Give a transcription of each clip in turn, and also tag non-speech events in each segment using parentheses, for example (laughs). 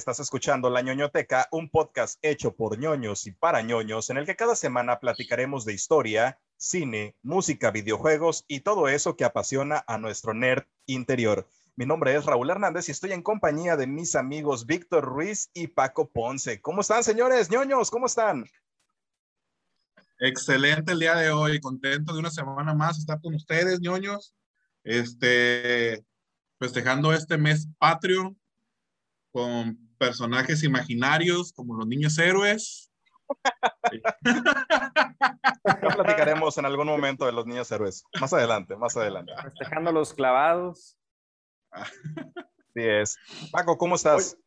Estás escuchando La ñoñoteca, un podcast hecho por ñoños y para ñoños, en el que cada semana platicaremos de historia, cine, música, videojuegos y todo eso que apasiona a nuestro nerd interior. Mi nombre es Raúl Hernández y estoy en compañía de mis amigos Víctor Ruiz y Paco Ponce. ¿Cómo están, señores? ñoños, ¿cómo están? Excelente el día de hoy, contento de una semana más estar con ustedes, ñoños. Este, festejando este mes patrio con personajes imaginarios como los niños héroes. Ya platicaremos en algún momento de los niños héroes. Más adelante, más adelante. Festejando los clavados. Así es. Paco, ¿cómo estás?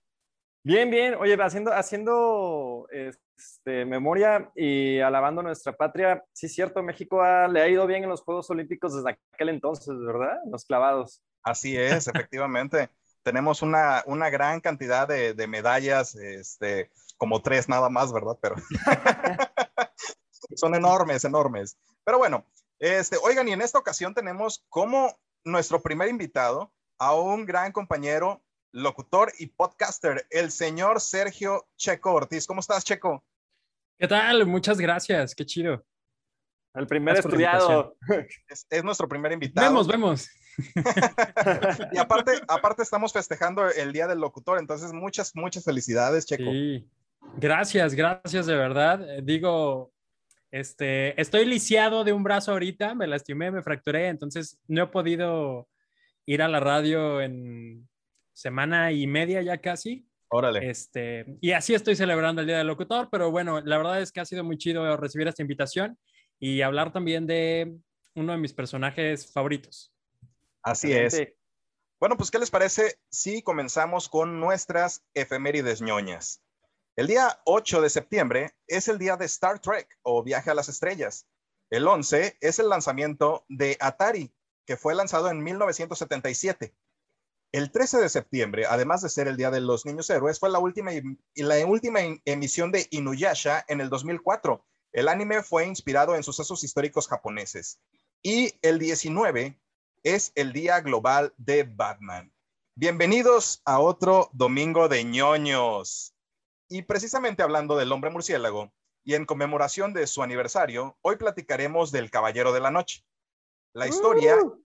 Bien, bien. Oye, haciendo, haciendo este, memoria y alabando nuestra patria, sí es cierto, México le ha ido bien en los Juegos Olímpicos desde aquel entonces, ¿verdad? Los clavados. Así es, efectivamente tenemos una, una gran cantidad de, de, medallas, este, como tres nada más, ¿verdad? Pero (laughs) son enormes, enormes. Pero bueno, este, oigan, y en esta ocasión tenemos como nuestro primer invitado a un gran compañero, locutor y podcaster, el señor Sergio Checo Ortiz. ¿Cómo estás, Checo? ¿Qué tal? Muchas gracias, qué chido. El primer estudiado. Es, es, nuestro primer invitado. Vemos, vemos. (laughs) y aparte, aparte estamos festejando el Día del Locutor, entonces muchas, muchas felicidades, Checo. Sí. Gracias, gracias de verdad. Eh, digo, este, estoy lisiado de un brazo ahorita, me lastimé, me fracturé, entonces no he podido ir a la radio en semana y media ya casi. Órale. Este, y así estoy celebrando el Día del Locutor, pero bueno, la verdad es que ha sido muy chido recibir esta invitación y hablar también de uno de mis personajes favoritos. Así es. Bueno, pues, ¿qué les parece si comenzamos con nuestras efemérides ñoñas? El día 8 de septiembre es el día de Star Trek o Viaje a las Estrellas. El 11 es el lanzamiento de Atari, que fue lanzado en 1977. El 13 de septiembre, además de ser el Día de los Niños Héroes, fue la última, la última emisión de Inuyasha en el 2004. El anime fue inspirado en sucesos históricos japoneses. Y el 19 es el Día Global de Batman. Bienvenidos a otro domingo de ñoños. Y precisamente hablando del hombre murciélago y en conmemoración de su aniversario, hoy platicaremos del Caballero de la Noche, la historia uh.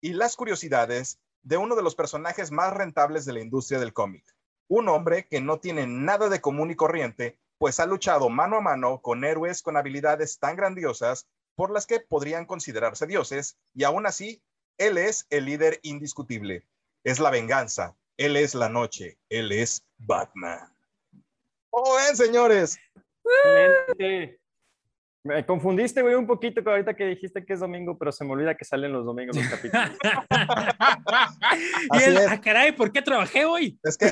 y las curiosidades de uno de los personajes más rentables de la industria del cómic. Un hombre que no tiene nada de común y corriente, pues ha luchado mano a mano con héroes con habilidades tan grandiosas por las que podrían considerarse dioses y aún así él es el líder indiscutible. Es la venganza. Él es la noche. Él es Batman. ¿Cómo ven, señores? Me confundiste, güey, un poquito ahorita que dijiste que es domingo, pero se me olvida que salen los domingos los capítulos. (laughs) y él, ah, caray, ¿por qué trabajé hoy? Es que...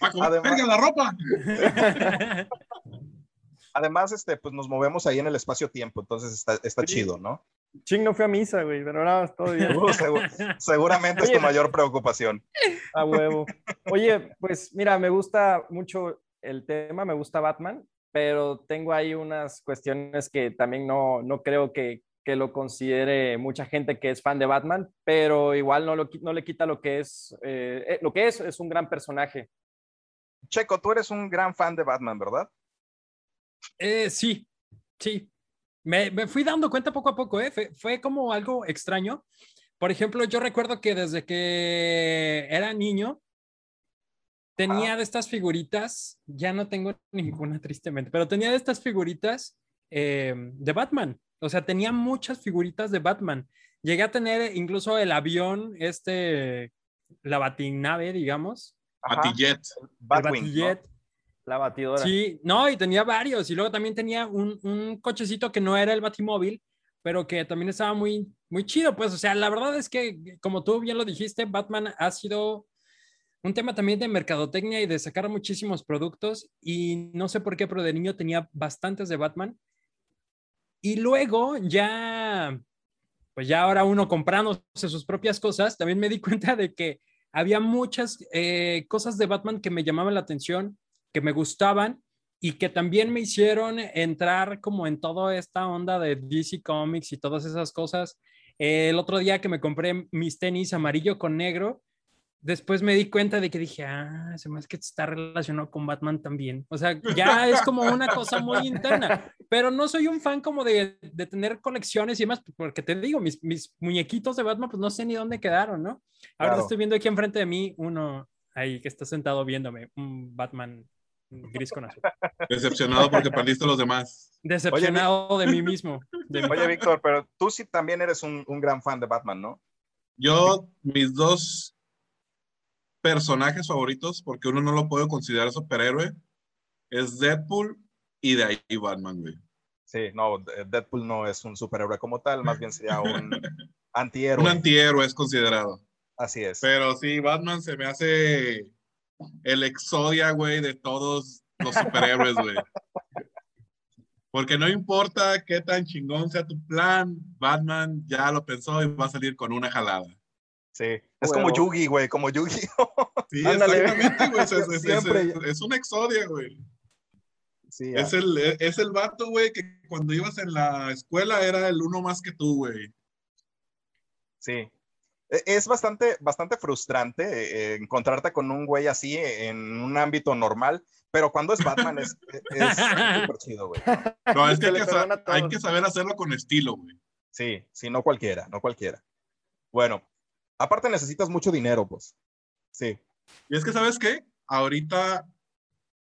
Además, (laughs) la ropa. (laughs) Además, este, pues nos movemos ahí en el espacio-tiempo, entonces está, está chido, ¿no? Ching no fue a misa, güey, pero nada, todo bien. (laughs) Uh, seguramente es tu mayor preocupación. A huevo. Oye, pues mira, me gusta mucho el tema, me gusta Batman, pero tengo ahí unas cuestiones que también no, no creo que, que lo considere mucha gente que es fan de Batman, pero igual no, lo, no le quita lo que es, eh, eh, lo que es, es un gran personaje. Checo, tú eres un gran fan de Batman, ¿verdad? Eh, sí, sí, me, fui dando cuenta poco a poco, ¿eh? Fue, como algo extraño. Por ejemplo, yo recuerdo que desde que era niño, tenía de estas figuritas, ya no tengo (laughs) ninguna tristemente, pero tenía de estas figuritas eh, de Batman. O sea, tenía muchas figuritas de Batman. Llegué a tener incluso el avión, este, la batinave, digamos. Batillet. Batillet. La batidora. Sí, no, y tenía varios. Y luego también tenía un, un, cochecito que no era el batimóvil, pero que también estaba muy, muy chido. Pues, o sea, la verdad es que, como tú bien lo dijiste, Batman ha sido un tema también de mercadotecnia y de sacar muchísimos productos. Y no sé por qué, pero de niño tenía bastantes de Batman. Y luego ya, pues ya ahora uno comprándose sus propias cosas, también me di (laughs) cuenta de que había muchas eh, cosas de Batman que me llamaban la atención que me gustaban y que también me hicieron entrar como en toda esta onda de DC Comics y todas esas cosas. el otro día que me compré mis tenis amarillo con negro, después me di cuenta de que dije, ah, se me hace que está relacionado con Batman también. O sea, ya es como una cosa muy interna, pero no soy un fan como de, de tener colecciones y demás, porque te digo, mis, mis, muñequitos de Batman, pues no sé ni dónde quedaron, ¿no? Ahora estoy viendo aquí enfrente de mí uno ahí que está sentado viéndome, un Batman gris con azul. Decepcionado porque perdiste a los demás. Decepcionado de mí mismo. Oye, Víctor, pero tú sí también eres un, un gran fan de Batman, ¿no? Yo, mis dos personajes favoritos, porque uno no lo puede considerar superhéroe, es Deadpool y de ahí Batman, güey. Sí, no, Deadpool no es un superhéroe como tal, más bien sería un (laughs) antihéroe. Un antihéroe es considerado. Así es. Pero sí, Batman se me hace el exodia, güey, de todos los superhéroes, güey. Porque no importa qué tan chingón sea tu plan, Batman ya lo pensó y va a salir con una jalada. Sí, es como Yugi, güey, como Yugi. sí, (laughs) exactamente, güey. Es, es, es, es, un exodia, güey. Sí, es, el, es el vato, güey, que cuando ibas en la escuela era el uno más que tú, güey. Sí. E, es bastante, bastante frustrante eh, encontrarte con un güey así en un ámbito normal, pero cuando es Batman es súper (laughs) chido, güey. No, es que, hay que, hay que saber hacerlo con estilo, güey. Sí, sí, no cualquiera, no cualquiera. Bueno, aparte necesitas mucho dinero, pues. Sí. Y es que, ¿sabes qué? Ahorita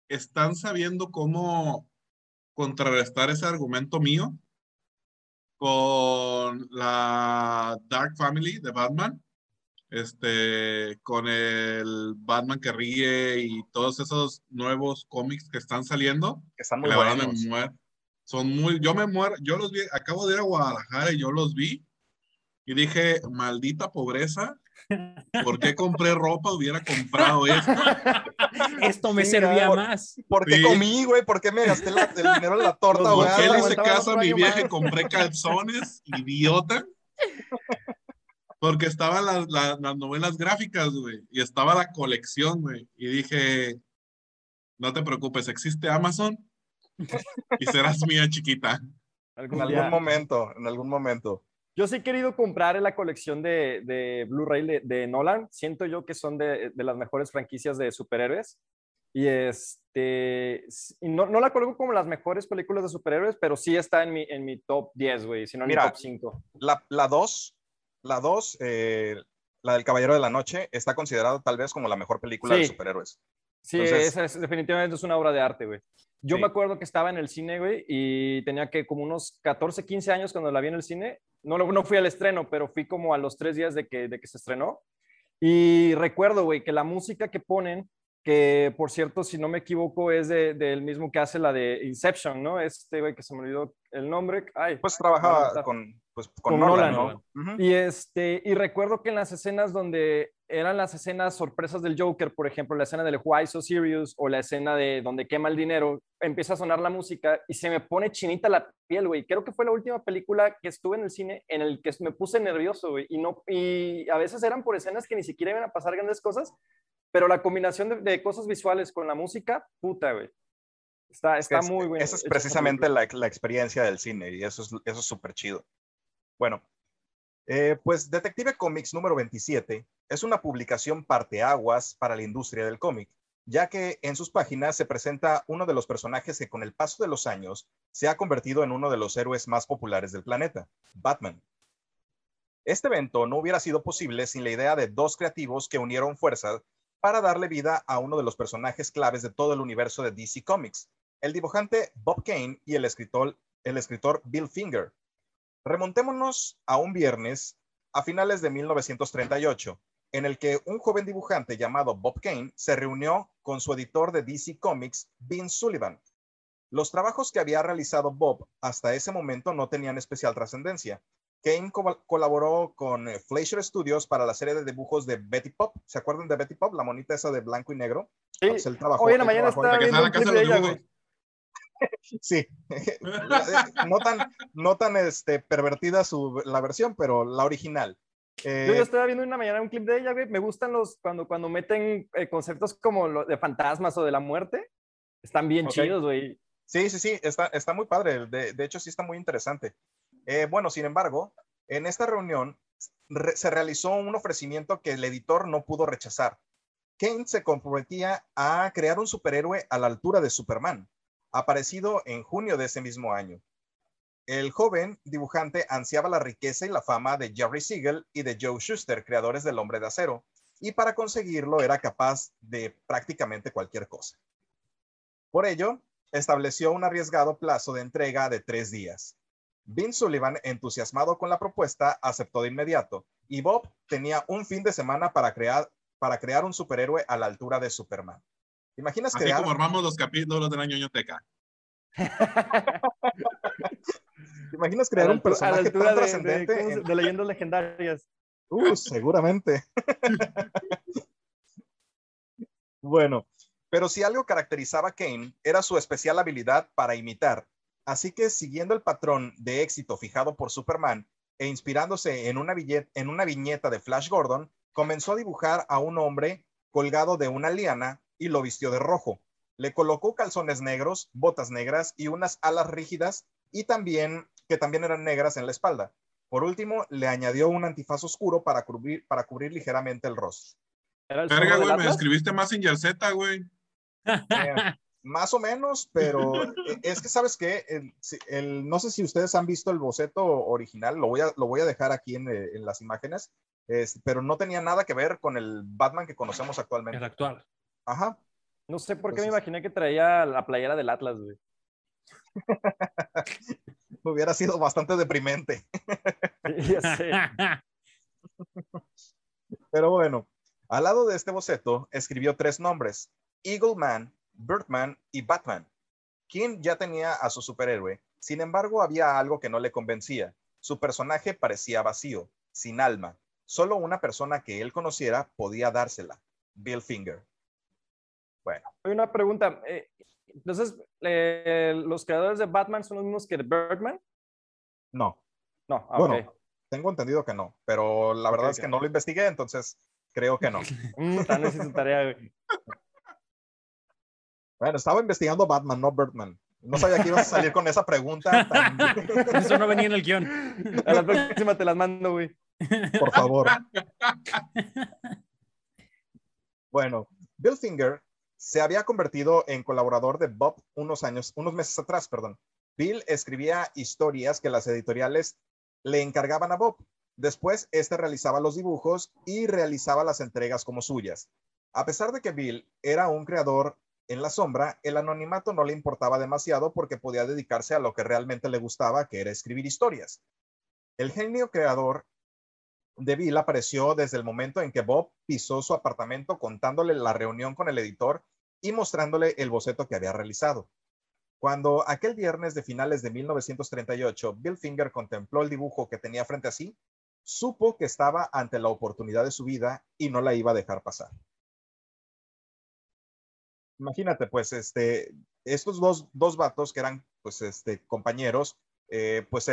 están sabiendo cómo contrarrestar ese argumento mío con la Dark Family de Batman, este, con el Batman que ríe y todos esos nuevos cómics que están saliendo. Que están muy buenos. Son muy, yo me muero, yo los vi, acabo de ir a Guadalajara y yo los vi y dije, maldita pobreza, ¿Por qué compré ropa? Hubiera comprado esto. (laughs) Esto me servía más. ¿Por qué comí, güey? ¿Por qué me gasté el dinero en la torta, güey? ¿Por qué le hice caso a mi vieja y compré calzones? Idiota. Porque estaban las, las, las novelas gráficas, güey. Y estaba la colección, güey. Y dije, no te preocupes, existe Amazon y serás mía chiquita. En algún momento, en algún momento. Yo sí he querido comprar la colección de, de Blu-ray de, Nolan. Siento yo que son de, de, las mejores franquicias de superhéroes. Y este, no, no, la coloco como las mejores películas de superhéroes, pero sí está en mi, en mi top 10, güey, si no en mi top 5. La 2, la 2, eh, la del Caballero de la Noche, está considerada tal vez como la mejor película de superhéroes. Sí, esa es, definitivamente es una obra de arte, güey. Yo me acuerdo que estaba en el cine, güey, y tenía que como unos 14, 15 años cuando la vi en el cine. No, no fui al estreno, pero fui como a los tres días de que, de que se estrenó. Y recuerdo, güey, que la música que ponen, que por cierto, si no me equivoco, es del de, mismo que hace la de Inception, ¿no? Este, güey, que se me olvidó el nombre. Ay, pues trabajaba con, pues, con, Nolan, ¿no? Y, este, y recuerdo que en las escenas donde eran las escenas sorpresas del Joker, por ejemplo, la escena del Why So Serious o la escena de donde quema el dinero, empieza a sonar la música y se me pone chinita la piel, güey. Creo que fue la última película que estuve en el cine en el que me puse nervioso, güey. Y, no, y a veces eran por escenas que ni siquiera iban a pasar grandes cosas, pero la combinación de, de cosas visuales con la música, puta, güey. Está, está muy bueno. Esa es precisamente la, la, experiencia del cine y eso es eso es súper chido. Bueno, eh, pues Detective Comics número 27 es una publicación parteaguas para la industria del cómic, ya que en sus páginas se presenta uno de los personajes que con el paso de los años se ha convertido en uno de los héroes más populares del planeta, Batman. Este evento no hubiera sido posible sin la idea de dos creativos que unieron fuerzas para darle vida a uno de los personajes claves de todo el universo de DC Comics, el dibujante Bob Kane y el escritor, el escritor Bill Finger, Remontémonos a un viernes a finales de 1938, en el que un joven dibujante llamado Bob Kane se reunió con su editor de DC Comics, Vince Sullivan. Los trabajos que había realizado Bob hasta ese momento no tenían especial trascendencia. Kane co colaboró con eh, Fleischer Studios para la serie de dibujos de Betty Pop. ¿Se acuerdan de Betty Pop? La monita esa de blanco y negro. Sí. Pues él trabajó, Hoy en la mañana estaba viendo un clip de ella, güey. (laughs) sí, (laughs) no tan, no tan este, pervertida su, la versión, pero la original. Eh, Yo, estaba viendo una mañana un clip de ella, güey. Me gustan los cuando, cuando meten eh, conceptos como lo de fantasmas o de la muerte. Están bien okay. chidos, güey. Sí, sí, sí, está, está muy padre. De, de, hecho, sí está muy interesante. Eh, bueno, sin embargo, en esta reunión se realizó un ofrecimiento que el editor no pudo rechazar. Kane se comprometía a crear un superhéroe a la altura de Superman, aparecido en junio de ese mismo año. El joven dibujante ansiaba la riqueza y la fama de Jerry Siegel y de Joe Schuster, creadores del Hombre de Acero, y para conseguirlo era capaz de prácticamente cualquier cosa. Por ello, estableció un arriesgado plazo de entrega de tres días. Vince Sullivan, entusiasmado con la propuesta, aceptó de inmediato, y Bob tenía un fin de semana para crear, para crear un superhéroe a la altura de Superman. Imaginas Así como armamos los capítulos de la ñoñoteca. (laughs) ¿Te imaginas crear un personaje tan trascendente? De, leyendas legendarias. Uh, seguramente. (laughs) bueno, pero si algo caracterizaba a Kane era su especial habilidad para imitar. Así que siguiendo el patrón de éxito fijado por Superman e inspirándose en una, en una viñeta de Flash Gordon, comenzó a dibujar a un hombre colgado de una liana y lo vistió de rojo. Le colocó calzones negros, botas negras y unas alas rígidas y también que también eran negras en la espalda. Por último, le añadió un antifaz oscuro para cubrir, para cubrir ligeramente el rostro. Verga, güey, me escribiste más en Yerseta, güey. más o menos, pero (laughs) e, es que sabes que el, no sé si ustedes han visto el boceto original, lo voy a, lo voy a dejar aquí en, eh, las imágenes, pero no tenía nada que ver con el Batman que conocemos actualmente. El actual. Ajá. No sé por qué me imaginé que traía la playera del Atlas, güey. (laughs) Hubiera sido bastante deprimente. (laughs) Pero bueno, al lado de este boceto escribió tres nombres, Eagle Man, Birdman y Batman. King ya tenía a su superhéroe, sin embargo había algo que no le convencía. Su personaje parecía vacío, sin alma. Solo una persona que él conociera podía dársela, Bill Finger. Bueno. Hay una pregunta. Eh, entonces, eh, ¿los creadores de Batman son los mismos que de Birdman? No. No, ah, bueno, tengo entendido que no, pero la verdad es que no lo investigué, entonces creo que no. (laughs) mm, tarea, Bueno, estaba investigando Batman, no Birdman. No sabía que ibas a salir con esa pregunta. (laughs) Eso no venía en el guion. A la próxima te las mando, güey. Por favor. (laughs) Bueno, Bill Finger se había convertido en colaborador de Bob unos años, unos meses atrás, perdón. Bill escribía historias que las editoriales le encargaban a Bob. Después, este realizaba los dibujos y realizaba las entregas como suyas. A pesar de que Bill era un creador en la sombra, el anonimato no le importaba demasiado porque podía dedicarse a lo que realmente le gustaba, que era escribir historias. El genio creador de Bill apareció desde el momento en que Bob pisó su apartamento contándole la reunión con el editor y mostrándole el boceto que había realizado. Cuando aquel viernes de finales de 1938 Bill Finger contempló el dibujo que tenía frente a sí, supo que estaba ante la oportunidad de su vida y no la iba a dejar pasar. Imagínate, pues, este, estos dos, dos vatos que eran, pues, este, compañeros, eh, pues,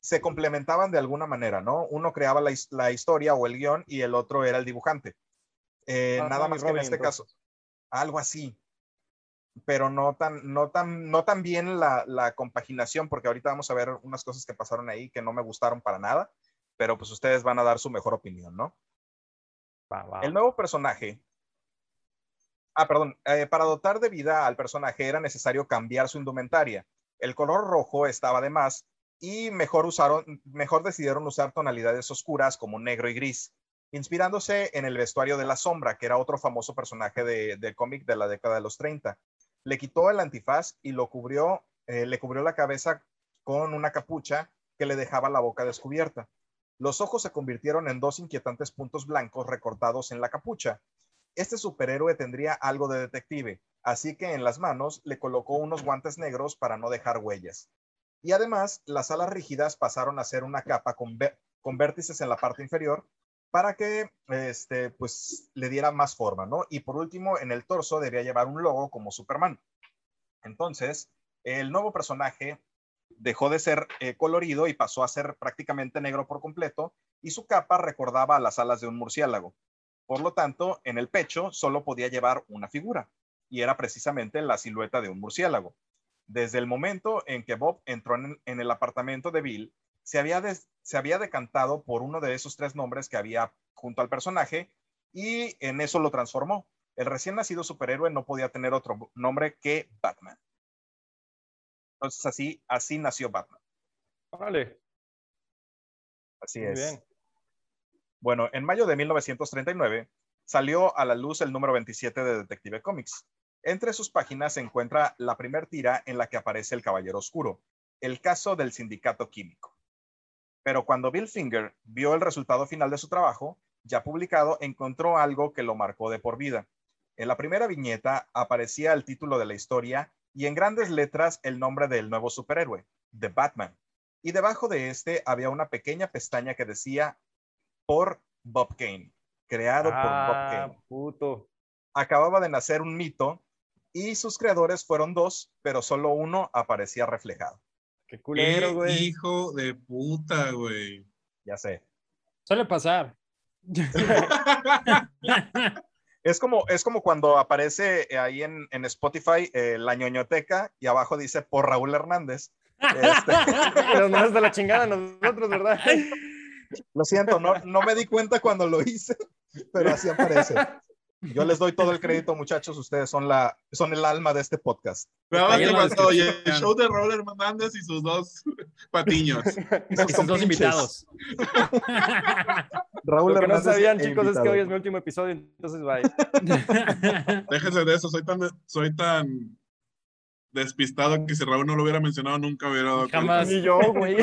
se complementaban de alguna manera, ¿no? Uno creaba la, historia o el guion y el otro era el dibujante. Eh, nada más que en este caso algo así. Pero no tan, no tan, no tan bien la, compaginación, porque ahorita vamos a ver unas cosas que pasaron ahí que no me gustaron para nada, pero pues ustedes van a dar su mejor opinión, ¿no? El nuevo personaje. Ah, perdón. Eh, para dotar de vida al personaje era necesario cambiar su indumentaria. El color rojo estaba de más y mejor usaron, mejor decidieron usar tonalidades oscuras como negro y gris inspirándose en el vestuario de la sombra, que era otro famoso personaje de, cómic de la década de los 30. Le quitó el antifaz y lo cubrió, eh, le cubrió la cabeza con una capucha que le dejaba la boca descubierta. Los ojos se convirtieron en dos inquietantes puntos blancos recortados en la capucha. Este superhéroe tendría algo de detective, así que en las manos le colocó unos guantes negros para no dejar huellas. Y además, las alas rígidas pasaron a ser una capa con, con vértices en la parte inferior para que este, pues, le diera más forma, ¿no? Y por último, en el torso debía llevar un logo como Superman. Entonces, el nuevo personaje dejó de ser eh, colorido y pasó a ser prácticamente negro por completo y su capa recordaba las alas de un murciélago. Por lo tanto, en el pecho solo podía llevar una figura y era precisamente la silueta de un murciélago. Desde el momento en que Bob entró en el apartamento de Bill, se había, se había decantado por uno de esos tres nombres que había junto al personaje y en eso lo transformó. El recién nacido superhéroe no podía tener otro nombre que Batman. Entonces así, así nació Batman. Vale. Así es. Bueno, en mayo de 1939 salió a la luz el número 27 de Detective Comics. Entre sus páginas se encuentra la primer tira en la que aparece el Caballero Oscuro, el caso del sindicato químico. Pero cuando Bill Finger vio el resultado final de su trabajo, ya publicado, encontró algo que lo marcó de por vida. En la primera viñeta aparecía el título de la historia y en grandes letras el nombre del nuevo superhéroe, The Batman. Y debajo de este había una pequeña pestaña que decía por Bob Kane, creado por Bob Ah, Kane. puto. Acababa de nacer un mito y sus creadores fueron dos, pero solo uno aparecía reflejado. Qué culero, Qué güey. hijo de puta, güey. Ya sé. Suele pasar. (laughs) Es como, es como cuando aparece ahí en, en Spotify eh, la ñoñoteca y abajo dice por Raúl Hernández. Este, (laughs) Nos mandas de la chingada nosotros, ¿verdad? lo siento, no, no me di cuenta cuando lo hice, pero así aparece. Yo les doy todo el crédito, muchachos. Ustedes son, la, son el alma de este podcast. Pero. Oye, el show de Roller Hernández y sus dos (laughs) patiños. Y sus dos invitados. (laughs) Raúl Lo que no sabían, e chicos, es que hoy es mi último episodio, entonces bye. (laughs) Déjense de eso, soy tan, soy tan despistado que si Raúl no lo hubiera mencionado nunca hubiera dado cuenta. Jamás. Ni yo, güey.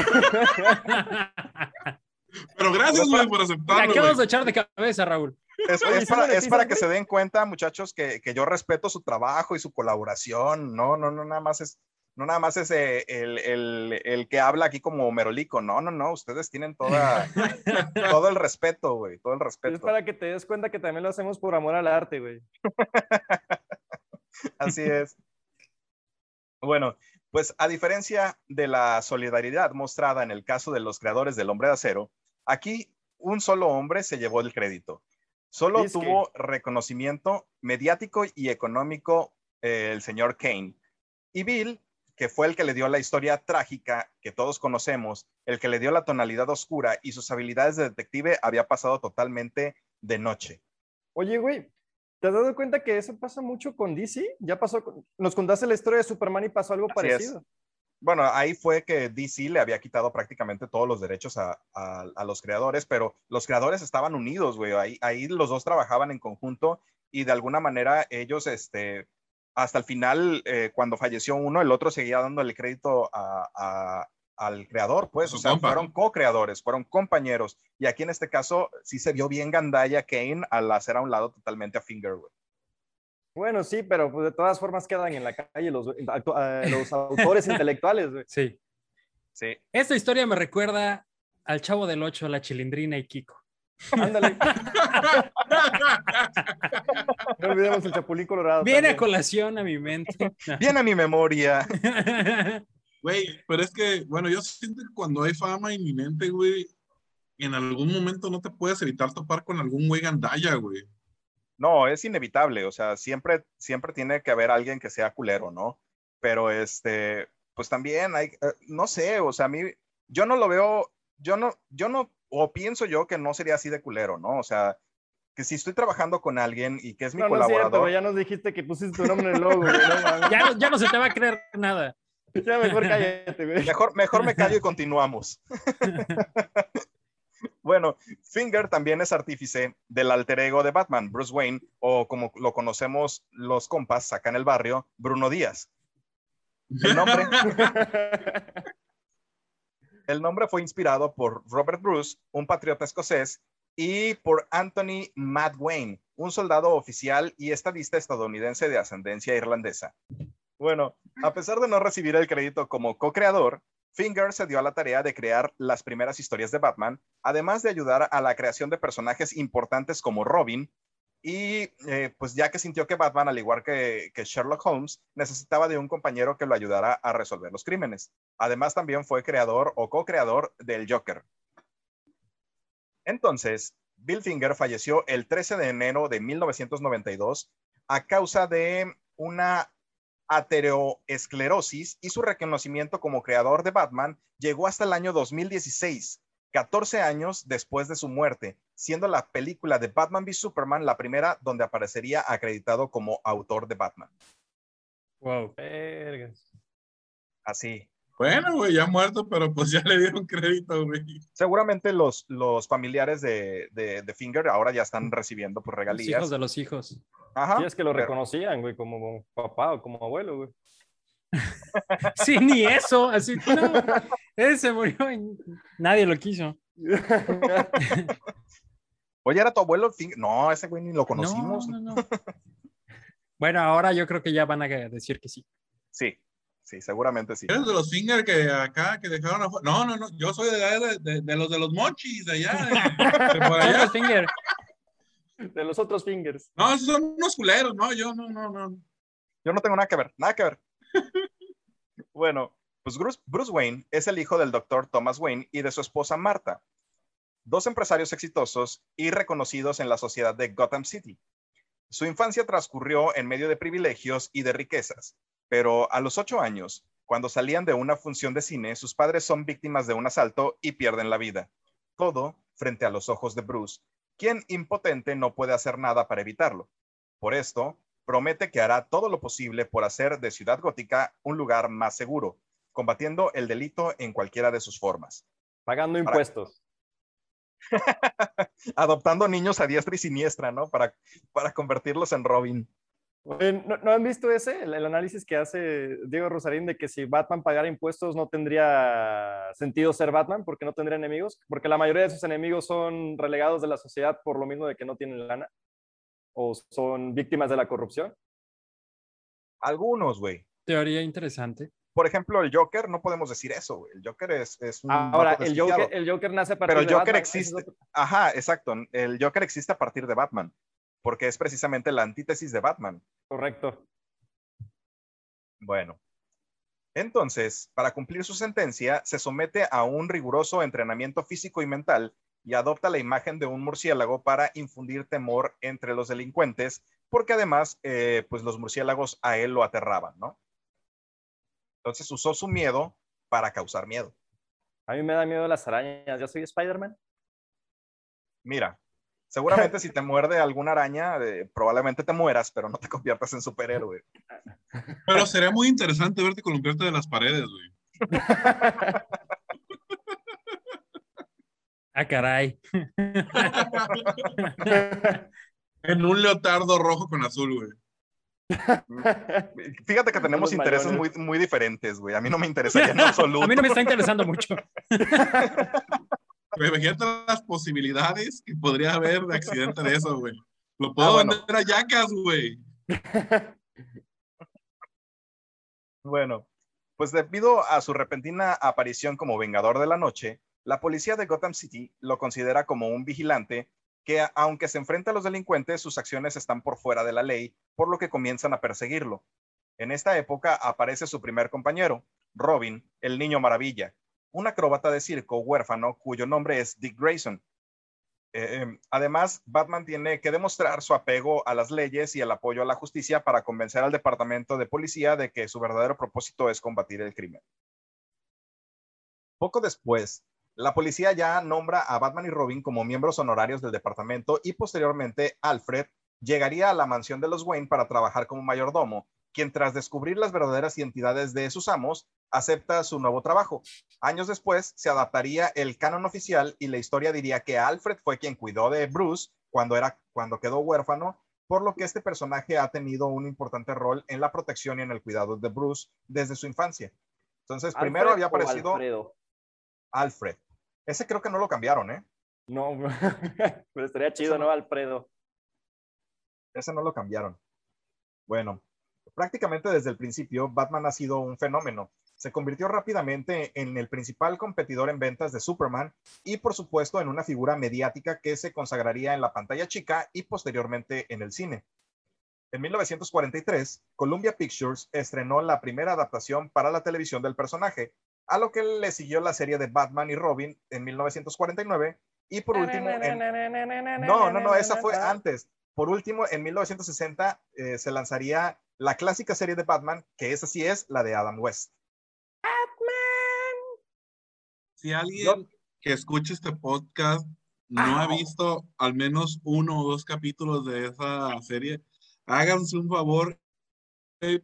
Pero gracias, güey, por aceptarlo, acabamos güey. de echar de cabeza, Raúl. Es, Oye, es ¿sí para, es para que se den cuenta, muchachos, que, que yo respeto su trabajo y su colaboración. No, no, no, nada más es, no nada más es eh, el, el, el que habla aquí como merolico. No, no, no. Ustedes tienen toda, (laughs) todo el respeto, güey. Todo el Es respeto. para que te des cuenta que también lo hacemos por amor al arte, güey. (laughs) Así es. Bueno, pues a diferencia de la solidaridad mostrada en el caso de los creadores del Hombre de Acero, aquí un solo hombre se llevó el crédito. Solo Disque. tuvo reconocimiento mediático y económico eh, el señor Kane. Y Bill, que fue el que le dio la historia trágica que todos conocemos, el que le dio la tonalidad oscura y sus habilidades de detective, había pasado totalmente de noche. Oye, güey, ¿te has dado cuenta que eso pasa mucho con DC? Ya pasó, con- nos contaste la historia de Superman y pasó algo Así es. Bueno, ahí fue que DC le había quitado prácticamente todos los derechos a, a- a los creadores, pero los creadores estaban unidos, güey. Ahí, ahí los dos trabajaban en conjunto y de alguna manera ellos, este, hasta el final, eh, cuando falleció uno, el otro seguía dándole crédito a- a- al creador, pues, o sea, compa. fueron co-creadores, fueron compañeros. Y aquí en este caso sí se vio bien gandalla Kane al hacer a un lado totalmente a Finger, güey. Bueno, sí, pero pues, de todas formas quedan en la calle los, eh, los autores (laughs) intelectuales, güey. Sí. Sí. Esta historia me recuerda al Chavo del Ocho, la Chilindrina y Kiko. Ándale. (laughs) No olvidemos el Chapulín Colorado. Viene a colación a mi mente. (laughs) Viene a mi memoria. Güey, pero es que, bueno, yo siento que cuando hay fama inminente, güey, en algún momento no te puedes evitar topar con algún güey gandalla, güey. No, es inevitable, o sea, siempre, siempre tiene que haber alguien que sea culero, ¿no? Pero este, pues también hay, eh, no sé, o sea, a mí, yo no lo veo, yo no, yo no, o pienso yo que no sería así de culero, ¿no? O sea, que si estoy trabajando con alguien y que es mi No, no es cierto, colaborador, ya nos dijiste que pusiste tu nombre en el logo, güey. No, (laughs) ya, no- ya no se te va a creer nada. ya mejor cállate, güey. mejor, mejor me callo y continuamos. (laughs) Bueno, Finger también es artífice del alter ego de Batman, Bruce Wayne, o como lo conocemos los compas acá en el barrio, Bruno Díaz. El nombre, (laughs) el nombre fue inspirado por Robert Bruce, un patriota escocés, y por Anthony Matt Wayne, un soldado oficial y estadista estadounidense de ascendencia irlandesa. Bueno, a pesar de no recibir el crédito como co-creador, Finger se dio a la tarea de crear las primeras historias de Batman, además de ayudar a la creación de personajes importantes como Robin, y eh, pues ya que sintió que Batman, al igual que, que Sherlock Holmes, necesitaba de un compañero que lo ayudara a resolver los crímenes. Además, también fue creador o co-creador del Joker. Entonces, Bill Finger falleció el 13 de enero de 1992 a causa de una ateroesclerosis y su reconocimiento como creador de Batman llegó hasta el año 2016, 14 años después de su muerte, siendo la película de Batman v Superman la primera donde aparecería acreditado como autor de Batman. Wow. Vergas. Así. Bueno, güey, ya muerto, pero pues ya le dieron crédito, güey. Seguramente los, los familiares de, de, de Finger ahora ya están recibiendo por Los regalías. hijos de los hijos. Ajá. Sí, es que lo pero- reconocían, güey, como papá o como abuelo, güey. (laughs) Sí, ni eso. Así, no, ese se murió y nadie lo quiso. (laughs) Oye, ¿era tu abuelo Finger? No, ese güey ni lo conocimos. No, no, no. Bueno, ahora yo creo que ya van a decir que sí. Sí, sí, seguramente sí. Eres de los finger que acá, que dejaron afuera. No, no, no, yo soy de, de, de- de los de los monchis, de allá, de, de por allá. De los otros fingers. No, esos son unos culeros, no, yo no, no, no. Yo no tengo nada que ver, nada que ver. (laughs) bueno, pues Bruce, Bruce Wayne es el hijo del doctor Thomas Wayne y de su esposa Martha, dos empresarios exitosos y reconocidos en la sociedad de Gotham City. Su infancia transcurrió en medio de privilegios y de riquezas, pero a los ocho años, cuando salían de una función de cine, sus padres son víctimas de un asalto y pierden la vida. Todo frente a los ojos de Bruce, quien impotente no puede hacer nada para evitarlo. Por esto, promete que hará todo lo posible por hacer de Ciudad Gótica un lugar más seguro, combatiendo el delito en cualquiera de sus formas, Pagando Para- impuestos. (laughs) adoptando niños a diestra y siniestra, ¿no? Para, para convertirlos en Robin. ¿No, no han visto ese? El, el análisis que hace Diego Rosarín de que si Batman pagara impuestos no tendría sentido ser Batman porque no tendría enemigos, porque la mayoría de sus enemigos son relegados de la sociedad por lo mismo de que no tienen lana o son víctimas de la corrupción. Algunos, güey. Teoría interesante. Por ejemplo, el Joker, no podemos decir eso, güey. El Joker es, es un... Ahora, el. Joker, el Joker nace a partir Pero el de Joker Batman, es existe. Ajá, exacto. El Joker existe a partir de Batman, porque es precisamente la antítesis de Batman. Correcto. Bueno, entonces, para cumplir su sentencia, se somete a un riguroso entrenamiento físico y mental y adopta la imagen de un murciélago para infundir temor entre los delincuentes, porque además, eh, pues los murciélagos a él lo aterraban, ¿no? Entonces usó su miedo para causar miedo. A mí me da miedo las arañas. ¿Ya soy Spider-Man? Mira, seguramente si te muerde alguna araña, eh, probablemente te mueras, pero no te (laughs) conviertas en superhéroe. Pero sería muy interesante verte columpiarte de las paredes, güey. Ah, caray. En un leotardo rojo con azul, güey. Fíjate que tenemos intereses muy, muy diferentes, güey. A mí no me interesaría en absoluto. A mí no me está interesando mucho. (laughs) Güey, Imagínate las posibilidades que podría haber de accidente de eso, güey. Lo puedo Ah, bueno. vender a yacas, güey. (laughs) Bueno, pues debido a su repentina aparición como Vengador de la Noche, la policía de Gotham City lo considera como un vigilante que, aunque se enfrenta a los delincuentes, sus acciones están por fuera de la ley, por lo que comienzan a perseguirlo. En esta época aparece su primer compañero, Robin, el Niño Maravilla, un acróbata de circo huérfano cuyo nombre es Dick Grayson. Eh, eh, además, Batman tiene que demostrar su apego a las leyes y el apoyo a la justicia para convencer al departamento de policía de que su verdadero propósito es combatir el crimen. Poco después, la policía ya nombra a Batman y Robin como miembros honorarios del departamento y posteriormente Alfred llegaría a la mansión de los Wayne para trabajar como mayordomo, quien tras descubrir las verdaderas identidades de sus amos, acepta su nuevo trabajo. Años después se adaptaría el canon oficial y la historia diría que Alfred fue quien cuidó de Bruce cuando, era, cuando quedó huérfano, por lo que este personaje ha tenido un importante rol en la protección y en el cuidado de Bruce desde su infancia. Entonces, primero ¿Alfred había o aparecido Alfredo? Alfred. Ese creo que no lo cambiaron, ¿eh? No, (laughs) pero estaría chido, ¿no? Alfredo. Ese no lo cambiaron. Bueno, prácticamente desde el principio, Batman ha sido un fenómeno. Se convirtió rápidamente en el principal competidor en ventas de Superman y, por supuesto, en una figura mediática que se consagraría en la pantalla chica y posteriormente en el cine. En 1943, Columbia Pictures estrenó la primera adaptación para la televisión del personaje, a lo que le siguió la serie de Batman y Robin en 1949 y por último en no, no, no, esa fue antes. Por último, en 1960 eh, se lanzaría la clásica serie de Batman, que esa sí es la de Adam West. Batman. Si alguien que escuche este podcast no ha visto al menos uno o dos capítulos de esa serie, háganse un favor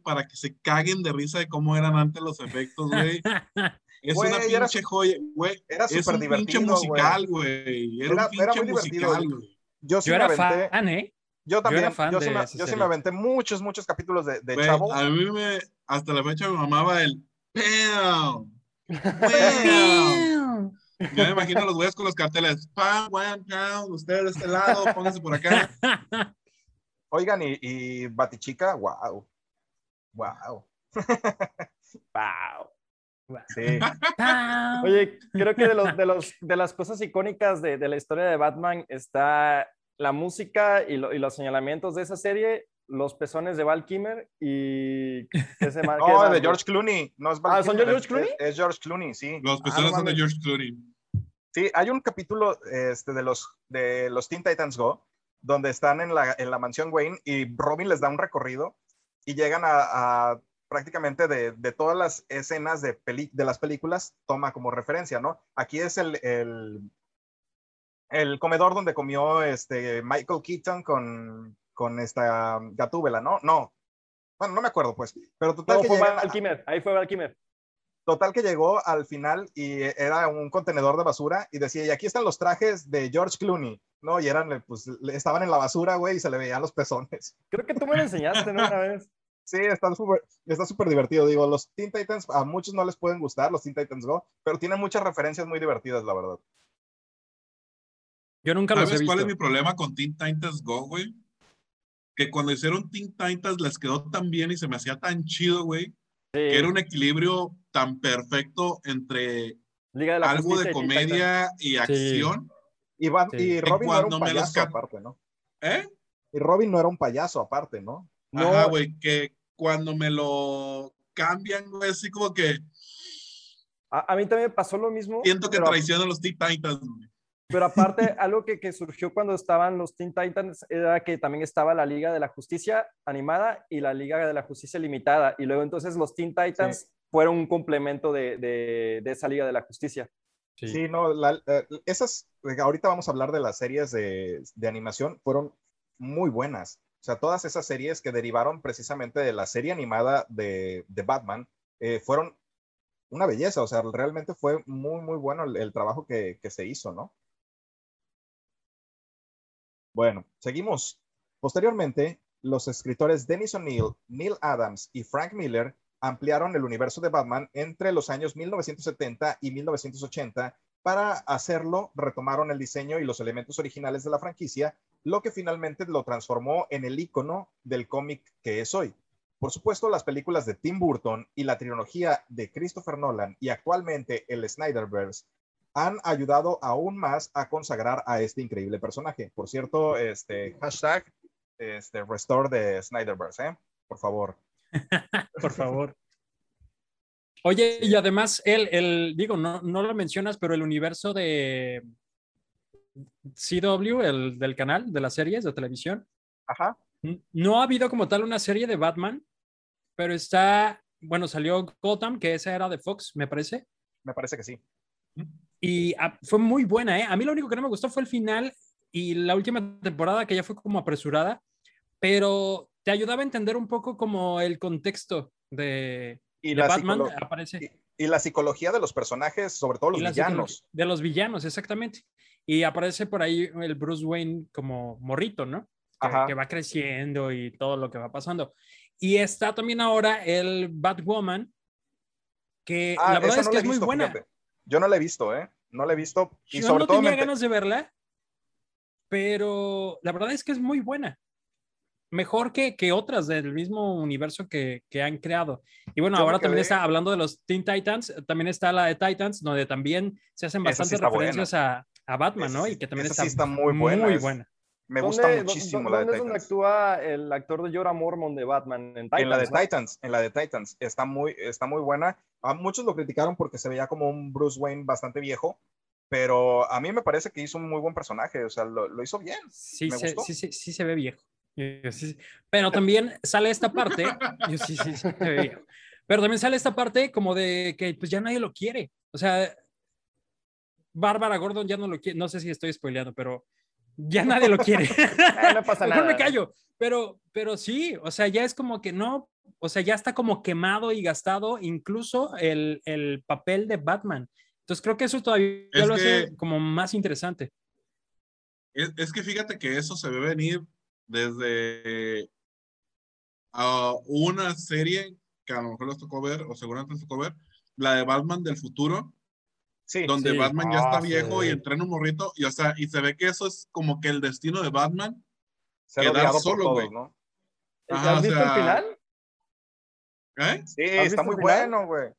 para que se caguen de risa de cómo eran antes los efectos, güey. (laughs) Es una pinche joya, güey. Era súper divertido. Pinche musical, güey. Era, un pinche musical, güey. Yo, sí yo era aventé, fan, ¿eh? Yo también, yo, era fan yo, de sí, me, esa yo sí serie. me aventé muchos, muchos capítulos de, Chavo. A mí me, hasta la fecha me mamaba el ¡Pam! ¡Pam! Yo me imagino a los güeyes con los carteles. ¡Pam! ¡Pam! ¡Pam! Ustedes de este lado, pónganse por acá. (laughs) Oigan, y, y Batichica, wow. Wow. Wow. Sí. Oye, creo que de, los, de, los, de las cosas icónicas de, de la historia de Batman está la música y, lo, y, los señalamientos de esa serie, los pezones de Val Kimmer y... ¿qué se llama? (laughs) No, de George Clooney. No es Val ah, ¿son George Clooney? Es, es, George Clooney, sí. Los pezones ah, no son de George Clooney. Sí, hay un capítulo este, de, los, de los Teen Titans Go donde están en la, en la mansión Wayne y Robin les da un recorrido y llegan a, a prácticamente de, de, todas las escenas de, peli, de las películas toma como referencia, ¿no? Aquí es el, el, el comedor donde comió este Michael Keaton con, con esta Gatúbela, ¿no? No. Bueno, no me acuerdo, pues. Pero total no, que fue llegan, Val Kimmer. Ahí fue Val Kimmer. Total que llegó al final y era un contenedor de basura y decía, y aquí están los trajes de George Clooney, ¿no? Y eran, pues, estaban en la basura, güey, y se le veían los pezones. Creo que tú me lo enseñaste, ¿no? Una vez. (laughs) Sí, está súper está super divertido. Digo, los Teen Titans a muchos no les pueden gustar, los Teen Titans Go, pero tienen muchas referencias muy divertidas, la verdad. Yo nunca los he ¿Sabes visto. cuál es mi problema con Teen Titans Go, güey? Que cuando hicieron Teen Titans les quedó tan bien y se me hacía tan chido, güey, sí. que era un equilibrio tan perfecto entre Liga de la algo de comedia y acción. Sí. Y, Van, sí. y, Robin no era un payaso aparte, ¿no? ¿Eh? Y Robin no era un payaso aparte, ¿no? No, Ajá, güey, que cuando me lo cambian, güey, así como que. A, a, mí también me pasó lo mismo. Siento que traicionan los Teen Titans, güey. Pero aparte, (laughs) algo que, que, surgió cuando estaban los Teen Titans era que también estaba la Liga de la Justicia animada y la Liga de la Justicia limitada. Y luego entonces los Teen Titans sí. fueron un complemento de, de, de, esa Liga de la Justicia. Sí, sí no, la, eh, esas, ahorita vamos a hablar de las series de, de animación, fueron muy buenas. O sea, todas esas series que derivaron precisamente de la serie animada de, de Batman eh, fueron una belleza. O sea, realmente fue muy, muy bueno el, el trabajo que, que, se hizo, ¿no? Bueno, seguimos. Posteriormente, los escritores Dennis O'Neill, Neil Adams y Frank Miller ampliaron el universo de Batman entre los años 1970 y 1980 para hacerlo, retomaron el diseño y los elementos originales de la franquicia, lo que finalmente lo transformó en el icono del cómic que es hoy. Por supuesto, las películas de Tim Burton y la trilogía de Christopher Nolan y actualmente el Snyderverse han ayudado aún más a consagrar a este increíble personaje. Por cierto, este hashtag este, restore de Snyderverse, ¿eh? Por favor. (laughs) Por favor. Oye, y además, el, el digo, no, no lo mencionas, pero el universo de CW, el del canal, de las series de televisión. Ajá. No ha habido como tal una serie de Batman, pero está, bueno, salió Gotham, que esa era de Fox, me parece. Me parece que sí. Y a, fue muy buena, ¿eh? A mí lo único que no me gustó fue el final y la última temporada, que ya fue como apresurada, pero te ayudaba a entender un poco como el contexto de, y de la Batman aparece. Y, y, la psicología de los personajes, sobre todo los villanos. De los villanos, exactamente. Y aparece por ahí el Bruce Wayne como morrito, ¿no? Que, que, va creciendo y todo lo que va pasando. Y está también ahora el Batwoman, que ah, la verdad es no que es visto, muy buena. Fíjate. Yo no la he visto, ¿eh? No la he visto. Y Yo sobre no todo tenía me... ganas de verla, pero la verdad es que es muy buena mejor que, que, otras del mismo universo que, que han creado. Y bueno, Yo ahora también está hablando de los Teen Titans, también está la de Titans, donde también se hacen bastantes sí referencias a, a Batman, Esa ¿no? Y que también está, sí está muy buena, es- buena. Me gusta ¿Dónde- muchísimo la de ¿Dónde es donde Titans. actúa el actor de Jorah Mormon de Batman? En, Titans, en la de ¿no? Titans, en la de Titans, está muy, está muy buena. A muchos lo criticaron porque se veía como un Bruce Wayne bastante viejo, pero a mí me parece que hizo un muy buen personaje, o sea, lo, lo hizo bien. Sí me se, gustó. sí, sí, sí se ve viejo. Pero también sale esta parte, sí, sí, sí, pero también sale esta parte como de que pues ya nadie lo quiere. O sea, Bárbara Gordon ya no lo quiere, no sé si estoy spoileando, pero ya nadie lo quiere. (laughs) no pasa nada. Mejor me callo, pero, pero sí, o sea, ya es como que no, o sea, ya está como quemado y gastado incluso el, el papel de Batman. Entonces creo que eso todavía lo hace como más interesante. Es, es, que fíjate que eso se ve venir desde uh, una serie que a lo mejor les tocó ver, o seguramente les tocó ver, la de Batman del futuro, sí, donde Batman ya está ah, viejo y entrena un morrito, y, o sea, y se ve que eso es como que el destino de Batman, se quedar solo, güey. ¿no? ¿Has visto el final? ¿Eh? Sí, está muy bueno, güey.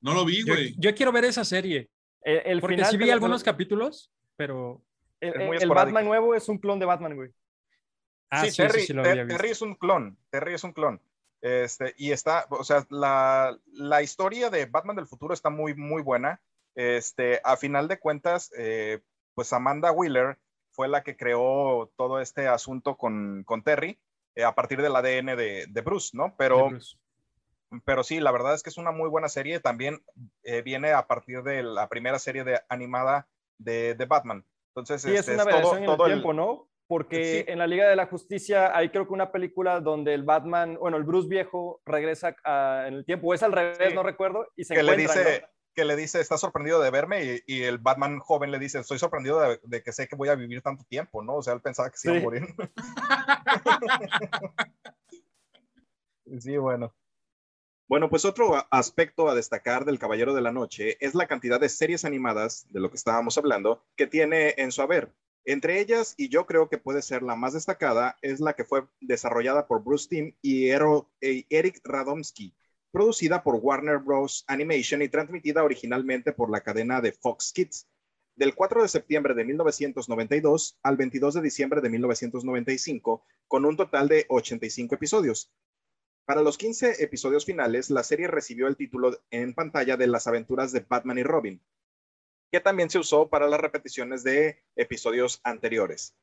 No lo vi, güey. Yo, quiero ver esa serie. El, porque final sí vi algunos capítulos, pero... El, Batman nuevo es un clon de Batman, güey. Ah, sí, Terry, Terry es un clon. Terry es un clon. Este, y está, o sea, la, la, historia de Batman del futuro está muy, muy buena. Este, a final de cuentas, eh, pues Amanda Wheeler fue la que creó todo este asunto con, con Terry eh, a partir del ADN de, de Bruce, ¿no? Pero, pero sí, la verdad es que es una muy buena serie. También eh, viene a partir de la primera serie de, animada de, de Batman. Entonces, sí, este, es una todo, en todo el tiempo, ¿no? Porque en la Liga de la Justicia hay creo que una película donde el Batman, bueno, el Bruce viejo regresa en el tiempo, o es al revés, no recuerdo, y se que le dice que le dice, está sorprendido de verme y, el Batman joven le dice, estoy sorprendido de, que sé que voy a vivir tanto tiempo, ¿no? O sea, él pensaba que se iba a morir. (laughs) sí, bueno. Bueno, pues otro aspecto a destacar del Caballero de la Noche es la cantidad de series animadas, de lo que estábamos hablando, que tiene en su haber. Entre ellas, y yo creo que puede ser la más destacada, es la que fue desarrollada por Bruce Timm y e, Eric Radomski, producida por Warner Bros. Animation y transmitida originalmente por la cadena de Fox Kids, del 4 de septiembre de 1992 al 22 de diciembre de 1995, con un total de 85 episodios. Para los 15 episodios finales, la serie recibió el título en pantalla de Las aventuras de Batman y Robin, que también se usó para las repeticiones de episodios anteriores.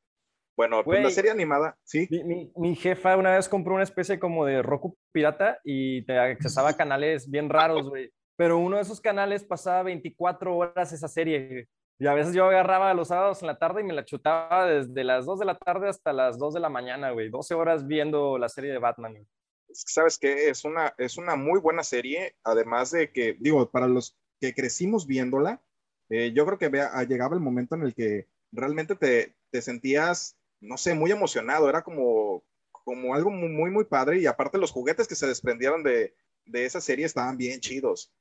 Bueno, pues la serie animada, sí. Mi, jefa una vez compró una especie como de Roku pirata y te accesaba a (laughs) canales bien raros, güey. Pero uno de esos canales pasaba 24 horas esa serie. Y a veces yo agarraba los sábados en la tarde y me la chutaba desde las 2 de la tarde hasta las 2 de la mañana, güey. 12 horas viendo la serie de Batman. Güey sabes que es una, es una muy buena serie, además de que, digo, para los que crecimos viéndola, eh, yo creo que vea, llegaba el momento en el que realmente te, te, sentías, no sé, muy emocionado, era como, como algo muy, muy, padre y aparte los juguetes que se desprendieron de, de esa serie estaban bien chidos.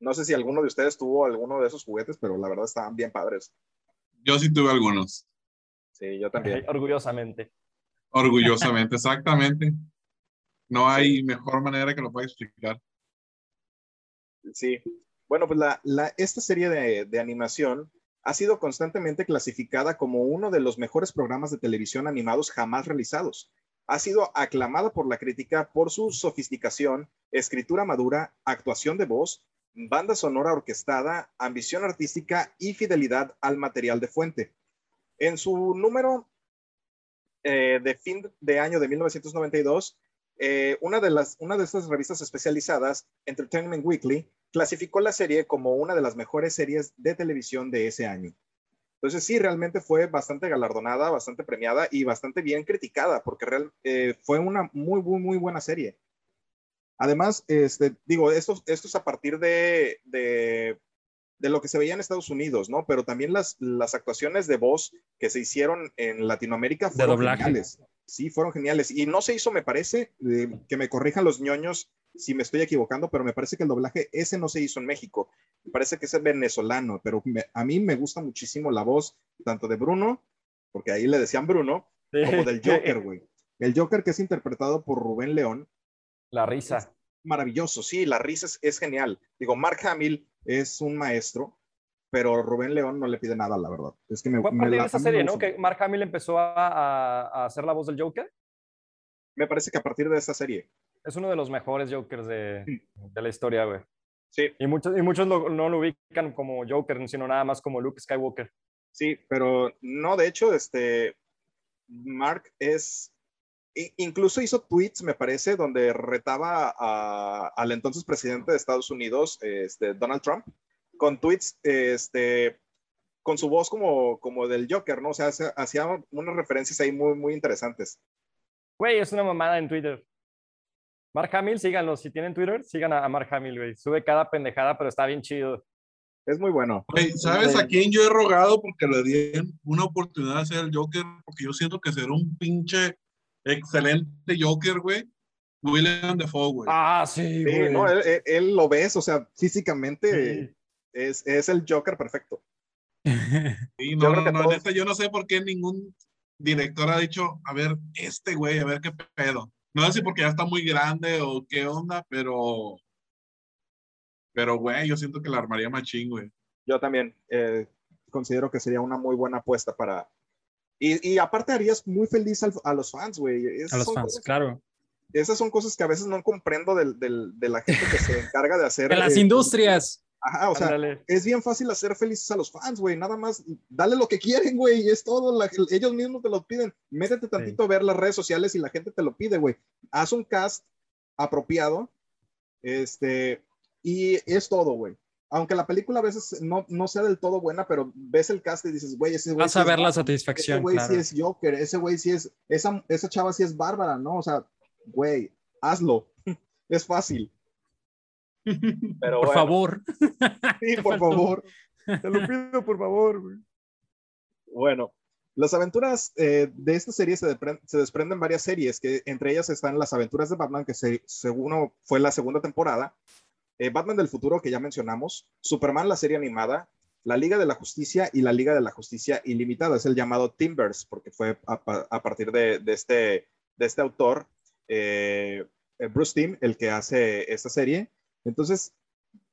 No sé si alguno de ustedes tuvo alguno de esos juguetes, pero la verdad estaban bien padres. Yo sí tuve algunos. Sí, yo también. (laughs) Orgullosamente. Orgullosamente, exactamente. No hay mejor manera que lo pueda explicar. Sí. Bueno, pues la, esta serie de, de, animación ha sido constantemente clasificada como uno de los mejores programas de televisión animados jamás realizados. Ha sido aclamada por la crítica por su sofisticación, escritura madura, actuación de voz, banda sonora orquestada, ambición artística y fidelidad al material de fuente. En su número eh, de fin de año de 1992, eh, una, de las, una de estas revistas especializadas, Entertainment Weekly, clasificó la serie como una de las mejores series de televisión de ese año. Entonces sí, realmente fue bastante galardonada, bastante premiada y bastante bien criticada, porque real, eh, fue una muy, muy, muy buena serie. Además, este, digo, esto, esto es a partir de, de, de, lo que se veía en Estados Unidos, ¿no? Pero también las, las actuaciones de voz que se hicieron en Latinoamérica fueron geniales. Sí, fueron geniales. Y no se hizo, me parece, eh, que me corrijan los ñoños si me estoy equivocando, pero me parece que el doblaje ese no se hizo en México. Me parece que es venezolano, pero a mí me gusta muchísimo la voz tanto de Bruno, porque ahí le decían Bruno, como del (laughs) Joker, güey. El Joker que es interpretado por Rubén León. La risa. Maravilloso, sí, la risa es, es genial. Digo, Mark Hamill es un maestro pero Rubén León no le pide nada, la verdad. Es que me, me esa serie, ¿no? Que Mark Hamill empezó a, hacer la voz del Joker. Me parece que a partir de esa serie. Es uno de los mejores Jokers de, de la historia, güey. Sí. Y muchos, y muchos no lo ubican como Joker, sino nada más como Luke Skywalker. Sí, pero no, de hecho, este, Mark es, incluso hizo tweets, me parece, donde retaba al entonces presidente de Estados Unidos, este, Donald Trump, con tweets, este, con su voz como, como del Joker, ¿no? O sea, hacía unas referencias ahí muy, muy interesantes. Güey, es una mamada en Twitter. Mark Hamill, síganlo. Si tienen Twitter, sigan a, Mark Hamill, güey. Sube cada pendejada, pero está bien chido. Es muy bueno. ¿sabes a quién yo he rogado porque le dieron una oportunidad de hacer el Joker? Porque yo siento que será un pinche excelente Joker, güey. William Defoe, güey. Ah, sí, güey. no, él, lo ves, o sea, físicamente es, es, el Joker perfecto. (laughs) Sí, no, no, no, yo no sé por qué ningún director ha dicho, a ver, este güey, a ver qué pedo. No sé si porque ya está muy grande o qué onda, pero pero, güey, yo siento que la armaría machín, güey. Yo también eh, considero que sería una muy buena apuesta para... Y, y aparte harías muy feliz a los fans, güey. A los fans, claro. Esas son cosas que a veces no comprendo del, del, de la gente que se (laughs) encarga de hacer... De las industrias. Ajá, o sea, es bien fácil hacer felices a los fans, güey. Nada más, dale lo que quieren, güey. Es todo. ellos mismos te lo piden. Métete tantito a ver las redes sociales y la gente te lo pide, güey. Haz un cast apropiado. Este, y es todo, güey. Aunque la película a veces no, no sea del todo buena, pero ves el cast y dices, güey, ese güey. Vas a ver la satisfacción. Ese güey sí es Joker, ese güey sí es. Esa, esa chava sí es bárbara, ¿no? O sea, güey, hazlo. (laughs) es fácil. Pero por favor. (laughs) Sí, por favor. Te lo pido, por favor, güey. Bueno, las aventuras eh, de esta serie se, se, desprenden varias series, que entre ellas están las aventuras de Batman, que se, según fue la segunda temporada, eh, Batman del futuro que ya mencionamos, Superman la serie animada, la Liga de la Justicia y la Liga de la Justicia Ilimitada. Es el llamado Timbers, porque fue a, partir de, este, de este autor, eh, eh, Bruce Timm, el que hace esta serie. Entonces,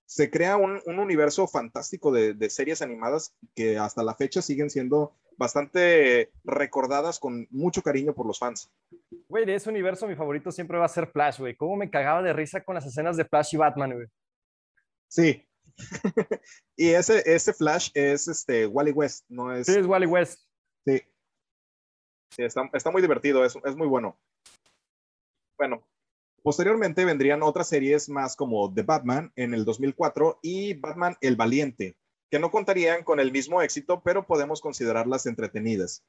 se crea un, universo fantástico de, series animadas que hasta la fecha siguen siendo bastante recordadas con mucho cariño por los fans. Güey, de ese universo mi favorito siempre va a ser Flash, güey. ¿Cómo me cagaba de risa con las escenas de Flash y Batman, güey? Sí. (laughs) y ese, ese Flash es este Wally West, no es... Sí, es Wally West. Sí. Sí, está, está muy divertido, es, es muy bueno. Bueno, posteriormente vendrían otras series más como The Batman en el 2004 y Batman el Valiente, que no contarían con el mismo éxito, pero podemos considerarlas entretenidas.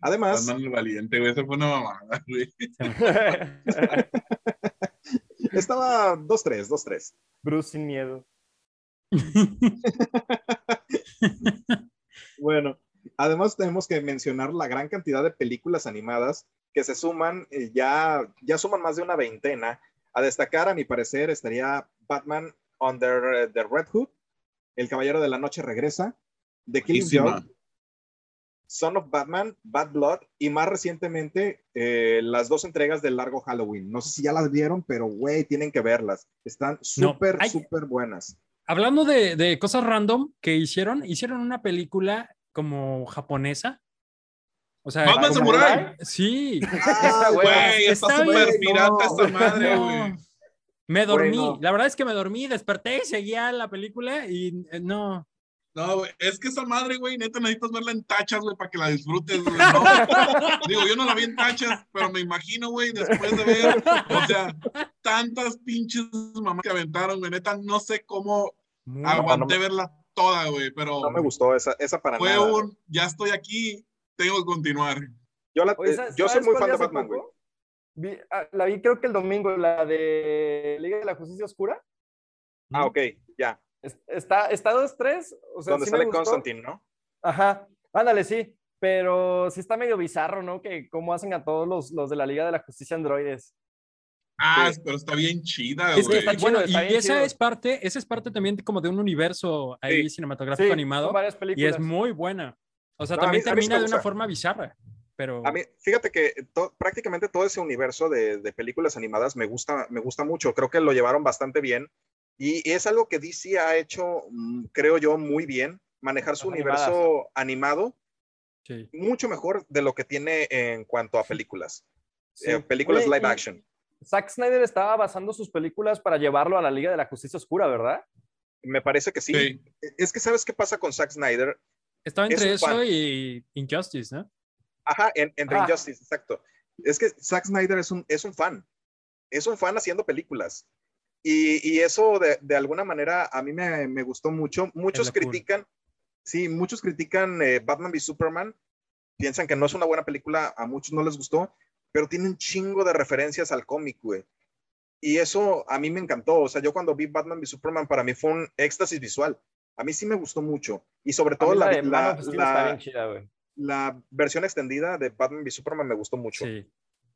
Además. el valiente, güey, eso fue una mamada, güey. (laughs) Estaba 2-3, 2-3. Bruce sin miedo. (laughs) bueno, además tenemos que mencionar la gran cantidad de películas animadas que se suman, eh, ya, ya suman más de una veintena. A destacar, a mi parecer, estaría Batman Under the Red Hood, El Caballero de la Noche Regresa, The Killing Joke, Son of Batman, Bad Blood y más recientemente eh, las dos entregas del largo Halloween. No sé si ya las vieron, pero güey, tienen que verlas. Están súper, súper buenas. Hablando de, de, cosas random que hicieron, hicieron una película como japonesa. O sea, Batman Samurai. Sí. Ah, güey, está súper pirata esta madre, güey. Me dormí, la verdad es que me dormí, desperté y seguía la película y eh, no. No, güey, es que esa madre, güey, neta necesitas verla en tachas, güey, para que la disfrutes, güey. (laughs) Digo, yo no la vi en tachas, pero me imagino, güey, después de ver, o sea, tantas pinches mamás que aventaron, güey, neta, no sé cómo aguanté verla toda, güey, pero. No me gustó esa, esa para fue nada. Fue un, ya estoy aquí, tengo que continuar. Yo, la, eh, yo soy muy fan de Batman, güey. Ah, la vi creo que el domingo, la de Liga de la Justicia Oscura. Ah, ok, ya. Está, está dos, tres. O sea, Donde sale Constantine, ¿no? Ajá, ándale, sí. Pero sí está medio bizarro, ¿no? Que cómo hacen a todos los, los de la Liga de la Justicia androides. Ah, pero está bien chida, es güey. bueno, y esa es parte, esa es parte también como de un universo ahí cinematográfico animado. Y es muy buena. O sea, también termina de una forma bizarra. Pero... A mí, fíjate que prácticamente todo ese universo de, de, películas animadas me gusta, me gusta mucho. Creo que lo llevaron bastante bien. Y es algo que DC ha hecho, mm, creo yo, muy bien. Manejar su universo animado sí. mucho mejor de lo que tiene en cuanto a películas. Eh, películas live action. Zack Snyder estaba basando sus películas para llevarlo a la Liga de la Justicia Oscura, ¿verdad? Me parece que sí. sí. Es que sabes qué pasa con Zack Snyder. Estaba entre eso y Injustice, ¿no? Ajá, en, en ah. Injustice, exacto. Es que Zack Snyder es un, es un fan. Es un fan haciendo películas. Y, y eso de, de, alguna manera a mí me, me gustó mucho. Muchos critican, sí, muchos critican eh, Batman v Superman. Piensan que no es una buena película, a muchos no les gustó, pero tiene un chingo de referencias al cómic, güey. Y eso a mí me encantó. O sea, yo cuando vi Batman v Superman, para mí fue un éxtasis visual. A mí sí me gustó mucho. Y sobre todo la, la, la, la, versión extendida de Batman v Superman me gustó mucho. Sí.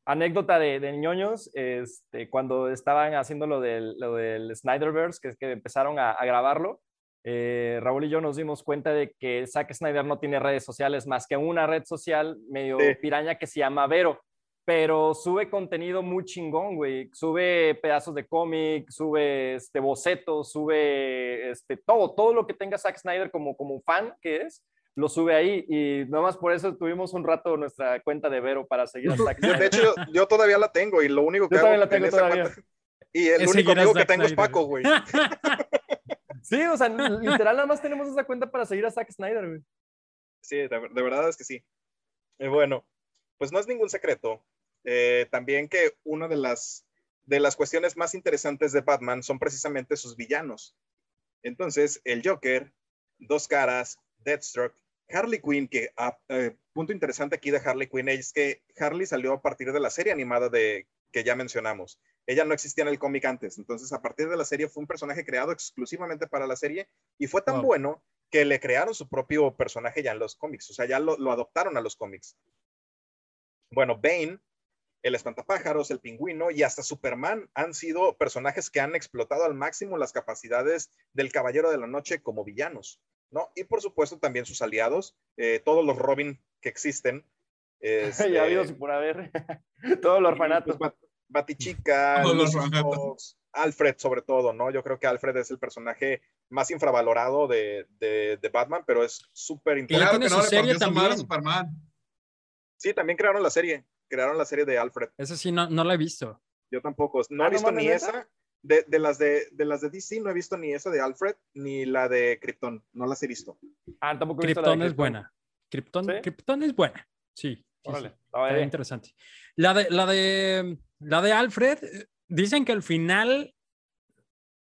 Anécdota de, de ñoños, este, cuando estaban haciendo lo del, lo del Snyderverse, que, que empezaron a, a grabarlo, eh, Raúl y yo nos dimos cuenta de que Zack Snyder no tiene redes sociales más que una red social medio piraña que se llama Vero pero sube contenido muy chingón, güey. Sube pedazos de cómic, sube este, bocetos, sube este, todo, todo lo que tenga Zack Snyder como, como fan que es, lo sube ahí. Y nomás por eso tuvimos un rato nuestra cuenta de Vero para seguir a Zack Snyder. De hecho, yo, todavía la tengo y lo único que yo hago la tengo todavía. (laughs) Y el único amigo que tengo es Paco, güey. (laughs) sí, o sea, literal nada más tenemos esa cuenta para seguir a Zack Snyder, güey. Sí, de, de verdad es que sí. Y bueno, pues no es ningún secreto eh, también que una de las, de las cuestiones más interesantes de Batman son precisamente sus villanos. Entonces, el Joker, Dos Caras, Deathstroke, Harley Quinn, que ah, eh, punto interesante aquí de Harley Quinn es que Harley salió a partir de la serie animada de que ya mencionamos. Ella no existía en el cómic antes, entonces a partir de la serie fue un personaje creado exclusivamente para la serie y fue tan bueno que le crearon su propio personaje ya en los cómics, o sea, ya lo, lo adoptaron a los cómics. Bueno, Bane el espantapájaros, el pingüino y hasta Superman han sido personajes que han explotado al máximo las capacidades del Caballero de la Noche como villanos, ¿no? Y por supuesto también sus aliados, eh, todos los Robin que existen. (laughs) Este, ya habido por haber, (laughs) todos los orfanatos. Pues, Batichica, Alfred sobre todo, ¿no? Yo creo que Alfred es el personaje más infravalorado de, de, Batman, pero es súper interesante. Claro que no le también. Superman. Sí, también crearon la serie crearon la serie de Alfred. Eso sí, no, no la he visto. Yo tampoco. No he ah, visto ni esa. De, de, las de, de las de DC no he visto ni esa de Alfred ni la de Krypton. No las he visto. Ah, tampoco he visto Krypton es buena. Krypton, Krypton es buena. Sí. Está interesante. La de, la de la de Alfred, dicen que al final,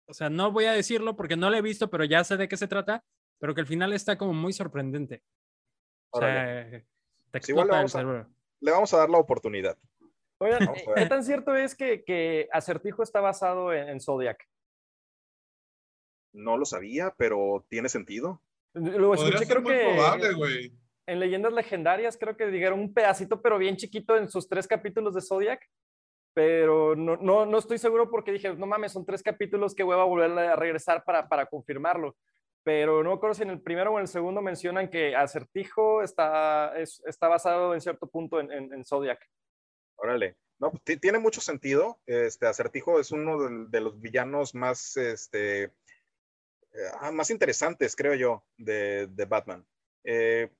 o sea, no voy a decirlo porque no la he visto, pero ya sé de qué se trata, pero que al final está como muy sorprendente. O sea, te explota el cerebro le vamos a dar la oportunidad. Oigan, ¿qué tan cierto es que, que Acertijo está basado en, Zodiac? No lo sabía, pero tiene sentido. Lo escuché, creo que. Probable, En Leyendas Legendarias, creo que dijeron un pedacito, pero bien chiquito en sus tres capítulos de Zodiac. Pero no, no, no estoy seguro porque dije, no mames, son tres capítulos que voy a volver a regresar para, para confirmarlo pero no recuerdo si en el primero o en el segundo mencionan que Acertijo está, está basado en cierto punto en, en, Zodiac. Órale. No, tiene mucho sentido. Este Acertijo es uno de, los villanos más, este, eh, ah, más interesantes, creo yo, de, de Batman. Eh,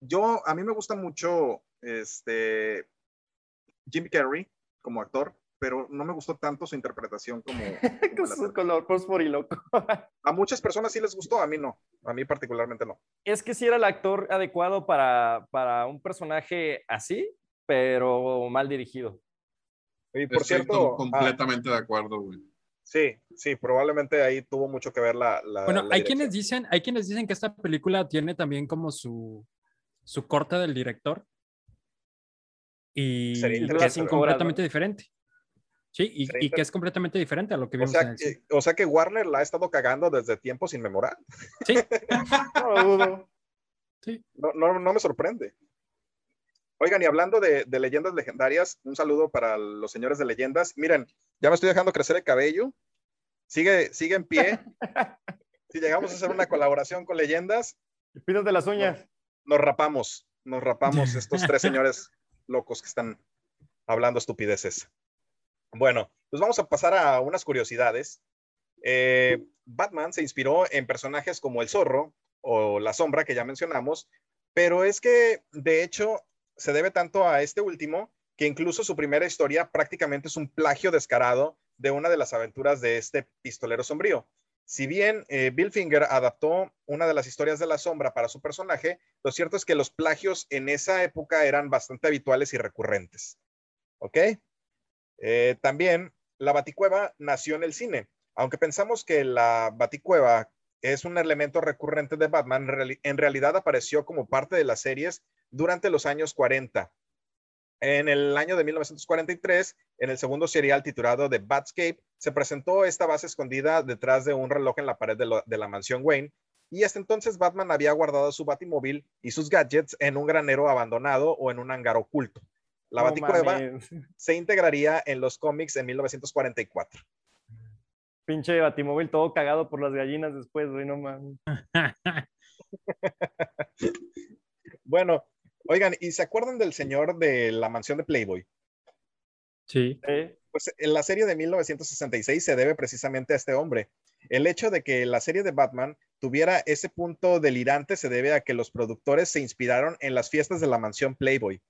yo, a mí me gusta mucho este, Jim Carrey como actor pero no me gustó tanto su interpretación como... como (laughs) su color fósforo y loco. (laughs) a muchas personas sí les gustó, a mí no, a mí particularmente no. Es que sí era el actor adecuado para, para un personaje así, pero mal dirigido. Y por cierto... completamente de acuerdo, güey. Sí, sí, probablemente ahí tuvo mucho que ver la... bueno, hay quienes dicen, hay quienes dicen que esta película tiene también como su, su corte del director. Y que es completamente diferente. Sí, y, que es completamente diferente a lo que vimos o sea, en que, O sea que Warner la ha estado cagando desde tiempos inmemorables. Sí. (laughs) no, sí. No, no, no, me sorprende. Oigan, y hablando de, de, leyendas legendarias, un saludo para los señores de leyendas. Miren, ya me estoy dejando crecer el cabello. Sigue, sigue en pie. (laughs) si llegamos a hacer una colaboración con leyendas. de las uñas. Nos, nos rapamos, nos rapamos (laughs) estos tres señores locos que están hablando estupideces. Bueno, pues vamos a pasar a unas curiosidades. Eh, Batman se inspiró en personajes como el zorro o la sombra que ya mencionamos, pero es que de hecho se debe tanto a este último que incluso su primera historia prácticamente es un plagio descarado de una de las aventuras de este pistolero sombrío. Si bien eh, Bill Finger adaptó una de las historias de la sombra para su personaje, lo cierto es que los plagios en esa época eran bastante habituales y recurrentes. ¿Ok? Eh, también la Baticueva nació en el cine. Aunque pensamos que la Baticueva es un elemento recurrente de Batman, en realidad apareció como parte de las series durante los años 40. En el año de 1943, en el segundo serial titulado The Batscape, se presentó esta base escondida detrás de un reloj en la pared de, la mansión Wayne, y hasta entonces Batman había guardado su batimóvil y sus gadgets en un granero abandonado o en un hangar oculto. La Baticueva (laughs) se integraría en los cómics en 1944. Pinche batimóvil todo cagado por las gallinas después, güey, no mames. (laughs) bueno, oigan, ¿y se acuerdan del señor de la mansión de Playboy? Sí. Pues en la serie de 1966 se debe precisamente a este hombre. El hecho de que la serie de Batman tuviera ese punto delirante se debe a que los productores se inspiraron en las fiestas de la mansión Playboy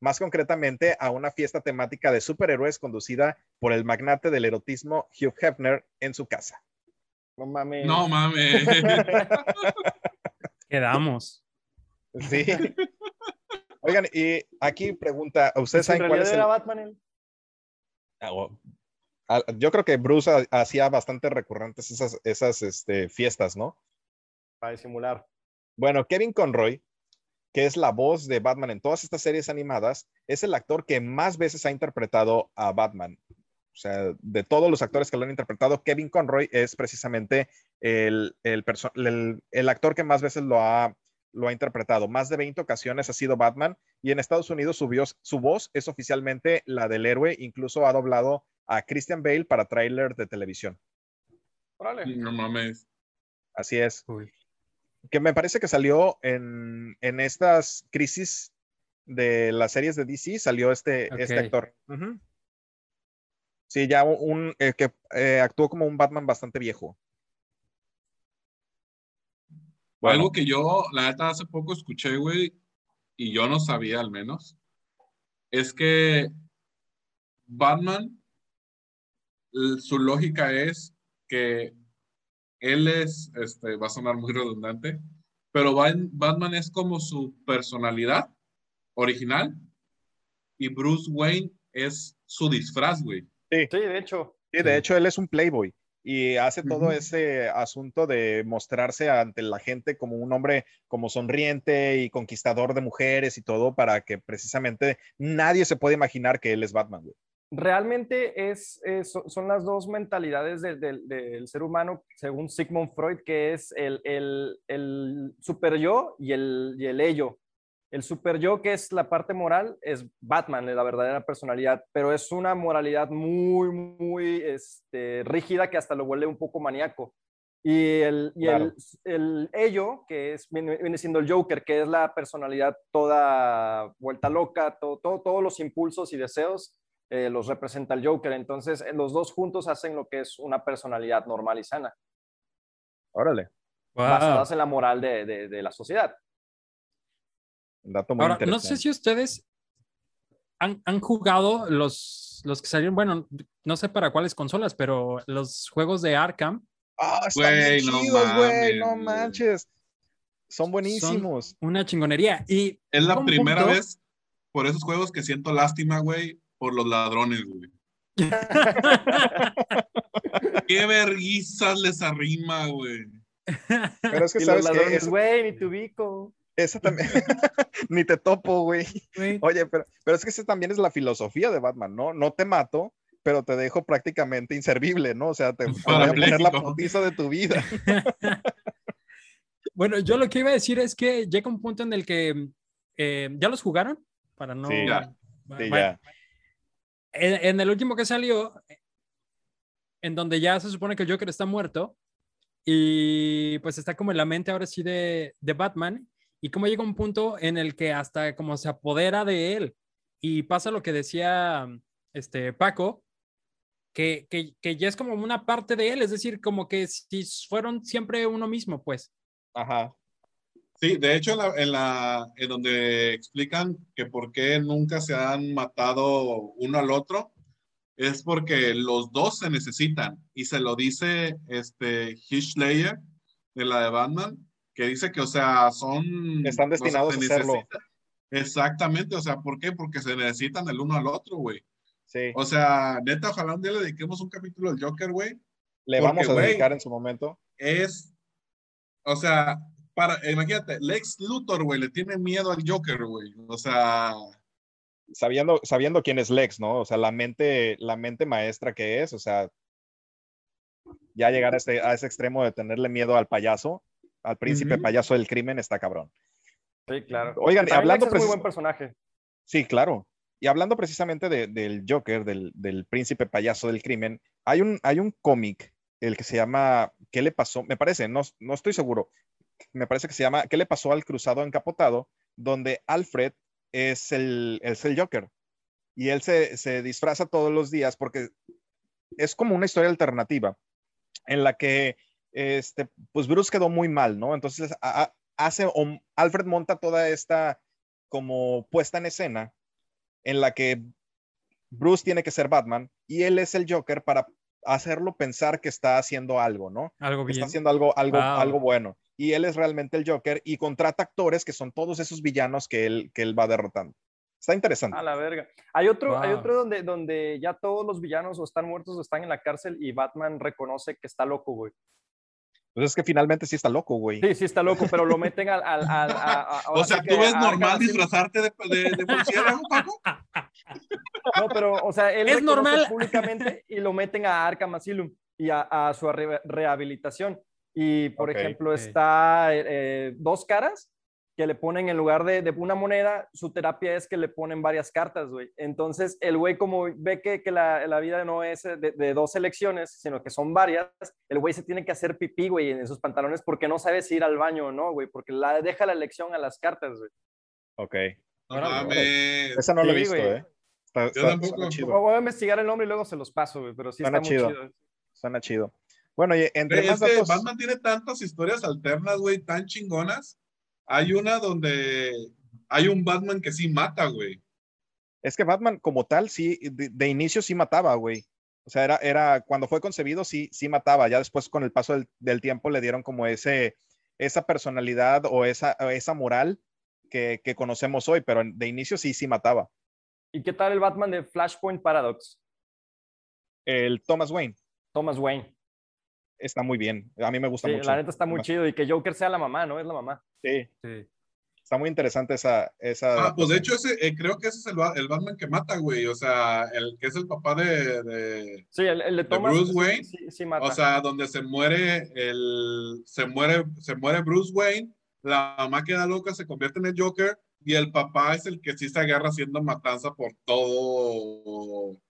más concretamente a una fiesta temática de superhéroes conducida por el magnate del erotismo Hugh Hefner en su casa. No mames. No mames. (laughs) Quedamos. Sí. Oigan, y aquí pregunta, ¿ustedes saben cuál es el... Batman? Ah, ah, yo creo que Bruce hacía bastante recurrentes esas, esas este, fiestas, ¿no? Para disimular. Bueno, Kevin Conroy que es la voz de Batman en todas estas series animadas, es el actor que más veces ha interpretado a Batman. O sea, de todos los actores que lo han interpretado, Kevin Conroy es precisamente el, el, actor que más veces lo ha, lo ha interpretado. Más de 20 ocasiones ha sido Batman y en Estados Unidos su, su voz es oficialmente la del héroe. Incluso ha doblado a Christian Bale para tráiler de televisión. No mames. Así es que me parece que salió en, estas crisis de las series de DC, salió este, este actor. Sí, ya un eh, que eh, actuó como un Batman bastante viejo. Algo que yo, la neta, hace poco escuché, güey, y yo no sabía al menos, es que Batman, su lógica es que él es, este, va a sonar muy redundante, pero Batman es como su personalidad original y Bruce Wayne es su disfraz, güey. Sí. de hecho. Sí, de hecho él es un playboy y hace todo ese asunto de mostrarse ante la gente como un hombre como sonriente y conquistador de mujeres y todo para que precisamente nadie se pueda imaginar que él es Batman, güey realmente es, son las dos mentalidades del ser humano, según Sigmund Freud, que es el, el, super yo y el, y el ello. El super yo, que es la parte moral, es Batman, la verdadera personalidad, pero es una moralidad muy, muy este, rígida que hasta lo vuelve un poco maníaco. Y el, y el, ello, que es, viene, siendo el Joker, que es la personalidad toda vuelta loca, todo, todos los impulsos y deseos, eh, los representa el Joker. Entonces, eh, los dos juntos hacen lo que es una personalidad normal y sana. Órale. Basadas en la moral de, de, la sociedad. Dato muy Ahora, no sé si ustedes han, han, jugado los, los que salieron, bueno, no sé para cuáles consolas, pero los juegos de Arkham. Ah, están bien chidos, güey, no, manches. Son buenísimos. una chingonería. Y es la primera vez por esos juegos que siento lástima, güey, por los ladrones, güey. (laughs) Qué verguizas les arrima, güey. (laughs) Pero es que sabes que es... güey, ni te ubico. Esa (laughs) también, (laughs) ni te topo, güey. Oye, pero, pero es que esa también es la filosofía de Batman, ¿no? No te mato, pero te dejo prácticamente inservible, ¿no? O sea, te voy a poner la putiza de tu vida. (laughs) bueno, yo lo que iba a decir es que llega un punto en el que eh, ya los jugaron para no. Sí, ya. Sí, ya en, el último que salió, en donde ya se supone que el Joker está muerto y pues está como en la mente ahora sí de, de Batman y como llega un punto en el que hasta como se apodera de él y pasa lo que decía este Paco, que, que, que, ya es como una parte de él, es decir, como que si fueron siempre uno mismo, pues. Ajá. Sí, de hecho, en, la, en, la, en donde explican que por qué nunca se han matado uno al otro, es porque los dos se necesitan. Y se lo dice este Ledger de la de Batman, que dice que, o sea, son... Están destinados a hacerlo. Exactamente, o sea, ¿por qué? Porque se necesitan el uno al otro, güey. Sí. O sea, neta, ojalá un día le dediquemos un capítulo al Joker, güey. Le vamos a dedicar en su momento. Es, o sea, para, imagínate, Lex Luthor, güey, le tiene miedo al Joker, güey. O sea, sabiendo, sabiendo quién es Lex, ¿no? O sea, la mente, la mente maestra que es, o sea, ya llegar a, este, a ese extremo de tenerle miedo al payaso, al príncipe payaso del crimen, está cabrón. Sí, claro. Oigan, hablando... Es muy buen personaje. Sí, claro. Y hablando precisamente del Joker, del, del, príncipe payaso del crimen, hay un, hay un cómic, el que se llama ¿Qué le pasó? Me parece, no, no estoy seguro. Me parece que se llama ¿Qué le pasó al cruzado encapotado? Donde Alfred es el, es el Joker. Y él se, se disfraza todos los días porque es como una historia alternativa en la que este, pues Bruce quedó muy mal, ¿no? Entonces hace, Alfred monta toda esta como puesta en escena en la que Bruce tiene que ser Batman y él es el Joker para hacerlo pensar que está haciendo algo, ¿no? Algo bien. Está haciendo algo, algo, algo bueno y él es realmente el Joker y contrata actores que son todos esos villanos que él, que él va derrotando. Está interesante. A la verga. Hay otro, hay otro donde, donde ya todos los villanos o están muertos o están en la cárcel y Batman reconoce que está loco, güey. Pues es que finalmente sí está loco, güey. Sí, sí está loco, pero lo meten al... al, (laughs) o sea, ¿tú ves normal disfrazarte de, de, de Paco? (laughs) No, pero, o sea, él es normal públicamente y lo meten a Arkham Asylum y a, a su rehabilitación. Y, por ejemplo, está eh, eh, dos caras que le ponen en lugar de, una moneda, su terapia es que le ponen varias cartas, güey. Entonces, el güey como ve que, que la, la, vida no es de, dos elecciones, sino que son varias, el güey se tiene que hacer pipí, güey, en sus pantalones porque no sabe si ir al baño o no, güey, porque la, deja la elección a las cartas, güey. Ok. No mames. Esa no lo he visto, ¿eh? Está, chido. Voy a investigar el nombre y luego se los paso, güey, pero sí está muy chido. Suena chido. Bueno, y entre más Batman tiene tantas historias alternas, güey, tan chingonas. Hay una donde hay un Batman que sí mata, güey. Es que Batman como tal, sí, de, inicio sí mataba, güey. O sea, era, era, cuando fue concebido, sí, sí mataba. Ya después, con el paso del, tiempo, le dieron como ese, esa personalidad o esa, esa moral que, que, conocemos hoy, pero de inicio sí, sí mataba. ¿Y qué tal el Batman de Flashpoint Paradox? El Thomas Wayne. Thomas Wayne está muy bien. A mí me gusta sí, mucho. La neta está muy chido y que Joker sea la mamá, ¿no? Es la mamá. Sí. sí. Está muy interesante esa. esa ah, pues de hecho, ese, eh, creo que ese es el, el, Batman que mata, güey. O sea, el que es el papá de. de sí, el, el de, Thomas, Bruce Wayne. Sí, sí, mata. O sea, donde se muere el. Se muere, se muere Bruce Wayne, la mamá queda loca, se convierte en el Joker y el papá es el que sí se agarra haciendo matanza por todo.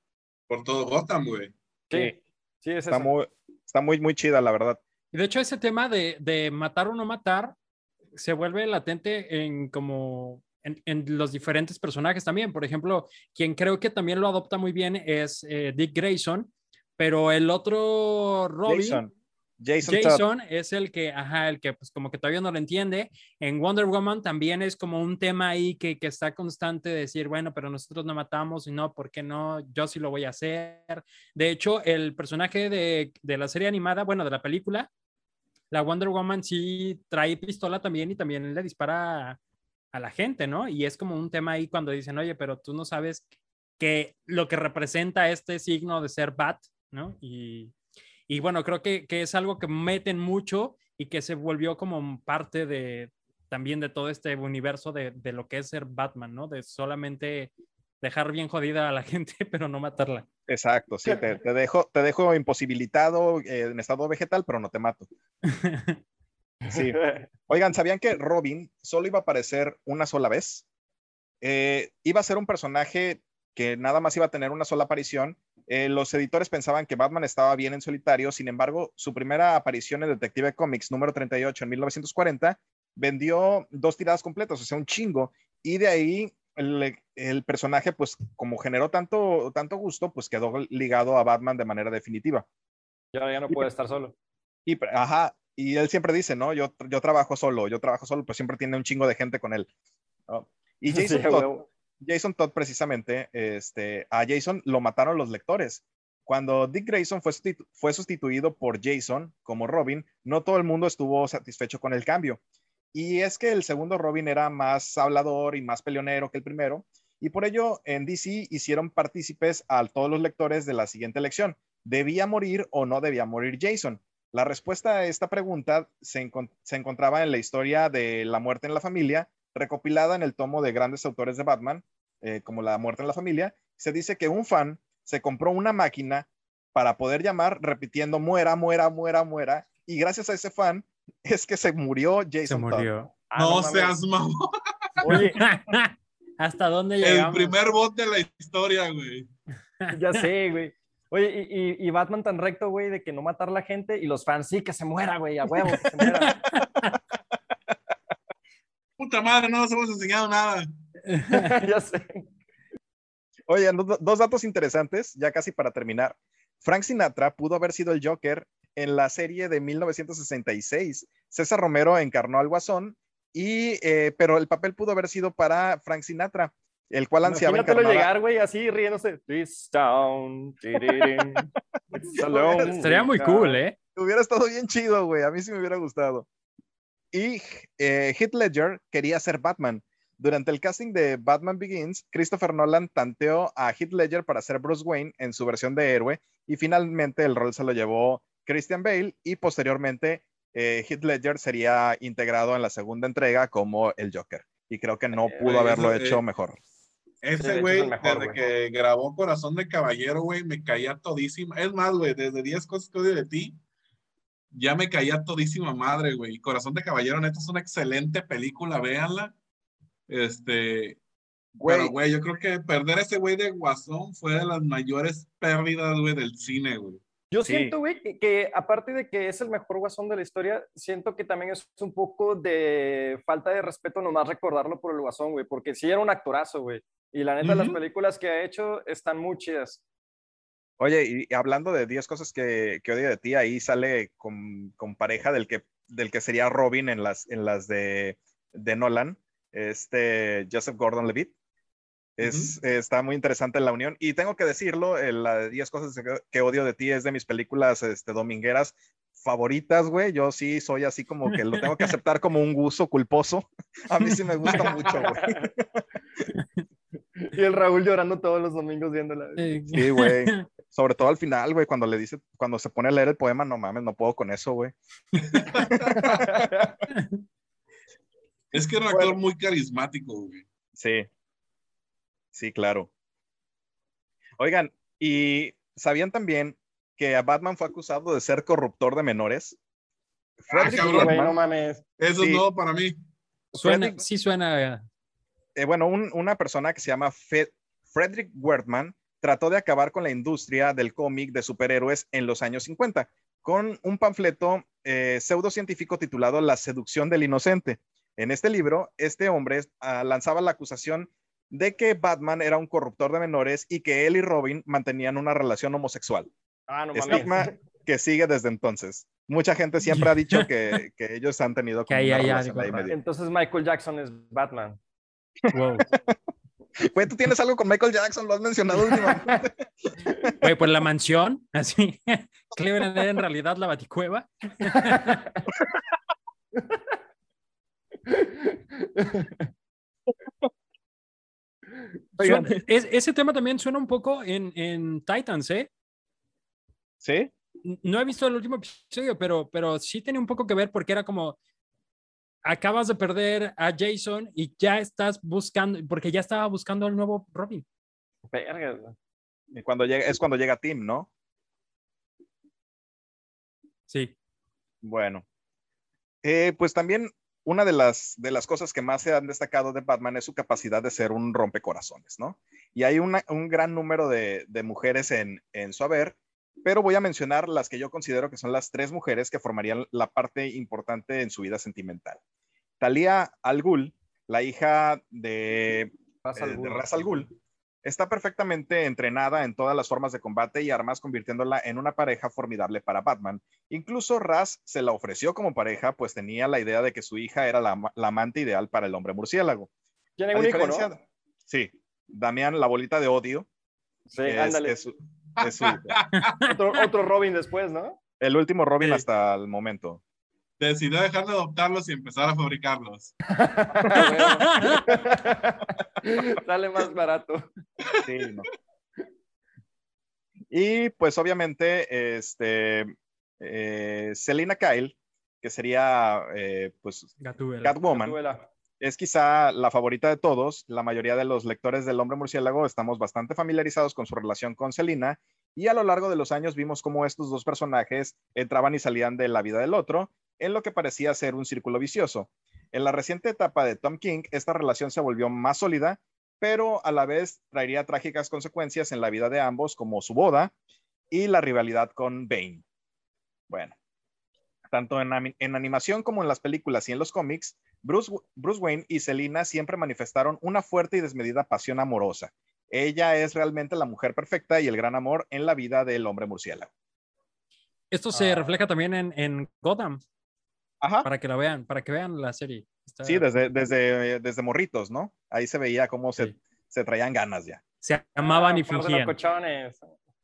Por todo Gotham, güey. Sí, sí, es está muy, está muy, muy chida, la verdad. Y de hecho, ese tema de, de matar o no matar se vuelve latente en como en, en, los diferentes personajes también. Por ejemplo, quien creo que también lo adopta muy bien es eh, Dick Grayson, pero el otro Robin, Jason, es el que, ajá, el que pues como que todavía no lo entiende. En Wonder Woman también es como un tema ahí que, que está constante de decir, bueno, pero nosotros no matamos y no, ¿por qué no? Yo sí lo voy a hacer. De hecho, el personaje de, de la serie animada, bueno, de la película, la Wonder Woman sí trae pistola también y también le dispara a, la gente, ¿no? Y es como un tema ahí cuando dicen, oye, pero tú no sabes que lo que representa este signo de ser Bat, ¿no? Y y bueno, creo que, que, es algo que meten mucho y que se volvió como parte de también de todo este universo de, de lo que es ser Batman, ¿no? De solamente dejar bien jodida a la (laughs) gente, pero no matarla. Exacto, sí, te, te dejo, te dejo imposibilitado eh, en estado vegetal, pero no te mato. (laughs) Sí. Oigan, ¿sabían que Robin solo iba a aparecer una sola vez? Eh, iba a ser un personaje que nada más iba a tener una sola aparición eh, los editores pensaban que Batman estaba bien en solitario, sin embargo, su primera aparición en Detective Comics número 38 en 1940 vendió dos tiradas completas, o sea, un chingo, y de ahí el, personaje, pues como generó tanto, tanto gusto, pues quedó ligado a Batman de manera definitiva. Ya, ya no puede estar solo. Y, ajá, y él siempre dice, ¿no? Yo, yo trabajo solo, yo trabajo solo, pues siempre tiene un chingo de gente con él. Y (laughs) Jason Todd, Jason Todd precisamente, este, a Jason lo mataron los lectores. Cuando Dick Grayson fue, fue sustituido por Jason como Robin, no todo el mundo estuvo satisfecho con el cambio. Y es que el segundo Robin era más hablador y más peleonero que el primero, y por ello en DC hicieron partícipes a todos los lectores de la siguiente elección. ¿Debía morir o no debía morir Jason? La respuesta a esta pregunta se, se encontraba en la historia de La muerte en la familia, recopilada en el tomo de grandes autores de Batman, eh, como La muerte en la familia. Se dice que un fan se compró una máquina para poder llamar repitiendo muera, muera, muera, muera. Y gracias a ese fan (laughs) es que se murió Jason. Se murió. Ah, no, seas mamón. Oye, (laughs) ¿hasta dónde llegamos? El primer bot de la historia, güey. ya sé, güey. Oye, y, Batman tan recto, güey, de que no matar a la gente y los fans, sí, que se muera, güey, a huevo, que se muera. (laughs) Puta madre, no nos hemos enseñado nada. (laughs) ya sé. Oye, dos datos interesantes, ya casi para terminar. Frank Sinatra pudo haber sido el Joker en la serie de 1966. César Romero encarnó al Guasón, y, eh, pero el papel pudo haber sido para Frank Sinatra, el cual ansiaba encarnar... llegar, güey, así riéndose. This town, Sería muy cool, ¿eh? Hubiera estado bien chido, güey. A mí sí me hubiera gustado. Y eh, Heath Ledger quería ser Batman, durante el casting de Batman Begins, Christopher Nolan tanteó a Heath Ledger para ser Bruce Wayne en su versión de héroe y finalmente el rol se lo llevó Christian Bale y posteriormente eh, Heath Ledger sería integrado en la segunda entrega como el Joker. Y creo que no eh, pudo haberlo hecho mejor. Ese güey, desde que grabó Corazón de Caballero, güey, me caía todísima. Es más, güey, desde 10 cosas que odio de ti, ya me caía todísima madre, güey. Corazón de Caballero, neta, es una excelente película, véanla. Este, güey. güey, yo creo que perder ese güey de Guasón fue de las mayores pérdidas, güey, del cine, güey. Yo siento, güey, que, aparte de que es el mejor guasón de la historia, siento que también es un poco de falta de respeto nomás recordarlo por el guasón, güey, porque sí era un actorazo, güey. Y la neta, las películas que ha hecho están muy chidas. Oye, y hablando de 10 cosas que, que odio de ti, ahí sale con, con, pareja del que, del que sería Robin en las, en las de, de Nolan este Joseph Gordon-Levitt. Es, Está muy interesante la unión. Y tengo que decirlo, eh, la de 10 cosas que, odio de ti es de mis películas este, domingueras favoritas, güey. Yo sí soy así como que lo tengo que (laughs) aceptar como un gusto culposo. (laughs) A mí sí me gusta (laughs) mucho, güey. Y el Raúl llorando todos los domingos viéndola. Sí, güey. (laughs) Sobre todo al final, güey, cuando le dice, cuando se pone a leer el poema, no mames, no puedo con eso, güey. (laughs) Es que era un actor muy carismático, güey. Sí. Sí, claro. Oigan, ¿y sabían también que a Batman fue acusado de ser corruptor de menores? Ah, no mames. Eso es nuevo para mí. Suena, sí suena. Eh, bueno, una persona que se llama Frederick Wertman trató de acabar con la industria del cómic de superhéroes en los años 50 con un panfleto eh, pseudocientífico titulado La seducción del inocente. En este libro, este hombre ah, lanzaba la acusación de que Batman era un corruptor de menores y que él y Robin mantenían una relación homosexual. Ah, no Estigma que sigue desde entonces. Mucha gente siempre ha dicho que, ellos han tenido (laughs) como una relación Entonces Michael Jackson es Batman. Wow. (laughs) Güey, tú tienes algo con Michael Jackson, lo has mencionado últimamente. (laughs) Güey, pues la mansión, así. (laughs) Cleveland era en realidad la baticueva. ese tema también suena un poco en, en, Titans, ¿eh? ¿Sí? No he visto el último episodio, pero, pero sí tiene un poco que ver porque era como, acabas de perder a Jason y ya estás buscando, porque ya estaba buscando al nuevo Robin. Y cuando llega, es cuando llega Tim, ¿no? Sí. Bueno. Eh, pues también una de las, de las cosas que más se han destacado de Batman es su capacidad de ser un rompecorazones, ¿no? Y hay un gran número de, mujeres en, en, su haber, pero voy a mencionar las que yo considero que son las tres mujeres que formarían la parte importante en su vida sentimental. Talia Al Ghul, la hija de Ras Al Ghul, Está perfectamente entrenada en todas las formas de combate y armas, convirtiéndola en una pareja formidable para Batman. Incluso Raz se la ofreció como pareja, pues tenía la idea de que su hija era la, amante ideal para el hombre murciélago. Tiene un hijo, Sí, Damián, la bolita de odio. Sí, ándale. Otro, otro Robin después, ¿no? El último Robin hasta el momento. Decidió dejar de adoptarlos y empezar a fabricarlos. (laughs) Sale más barato. Sí, no. Y pues obviamente, este, eh, Selina Kyle, que sería eh, pues Catwoman, es quizá la favorita de todos. La mayoría de los lectores del Hombre Murciélago estamos bastante familiarizados con su relación con Selina y a lo largo de los años vimos cómo estos dos personajes entraban y salían de la vida del otro en lo que parecía ser un círculo vicioso. En la reciente etapa de Tom King, esta relación se volvió más sólida, pero a la vez traería trágicas consecuencias en la vida de ambos, como su boda y la rivalidad con Bane. Bueno, tanto en, animación como en las películas y en los cómics, Bruce, Bruce Wayne y Selina siempre manifestaron una fuerte y desmedida pasión amorosa. Ella es realmente la mujer perfecta y el gran amor en la vida del hombre murciélago. Esto se ah. refleja también en, en Gotham. Ajá. Para que la vean, para que vean la serie. Sí, desde, desde, desde morritos, ¿no? Ahí se veía cómo se, se traían ganas ya. Se amaban y fingían.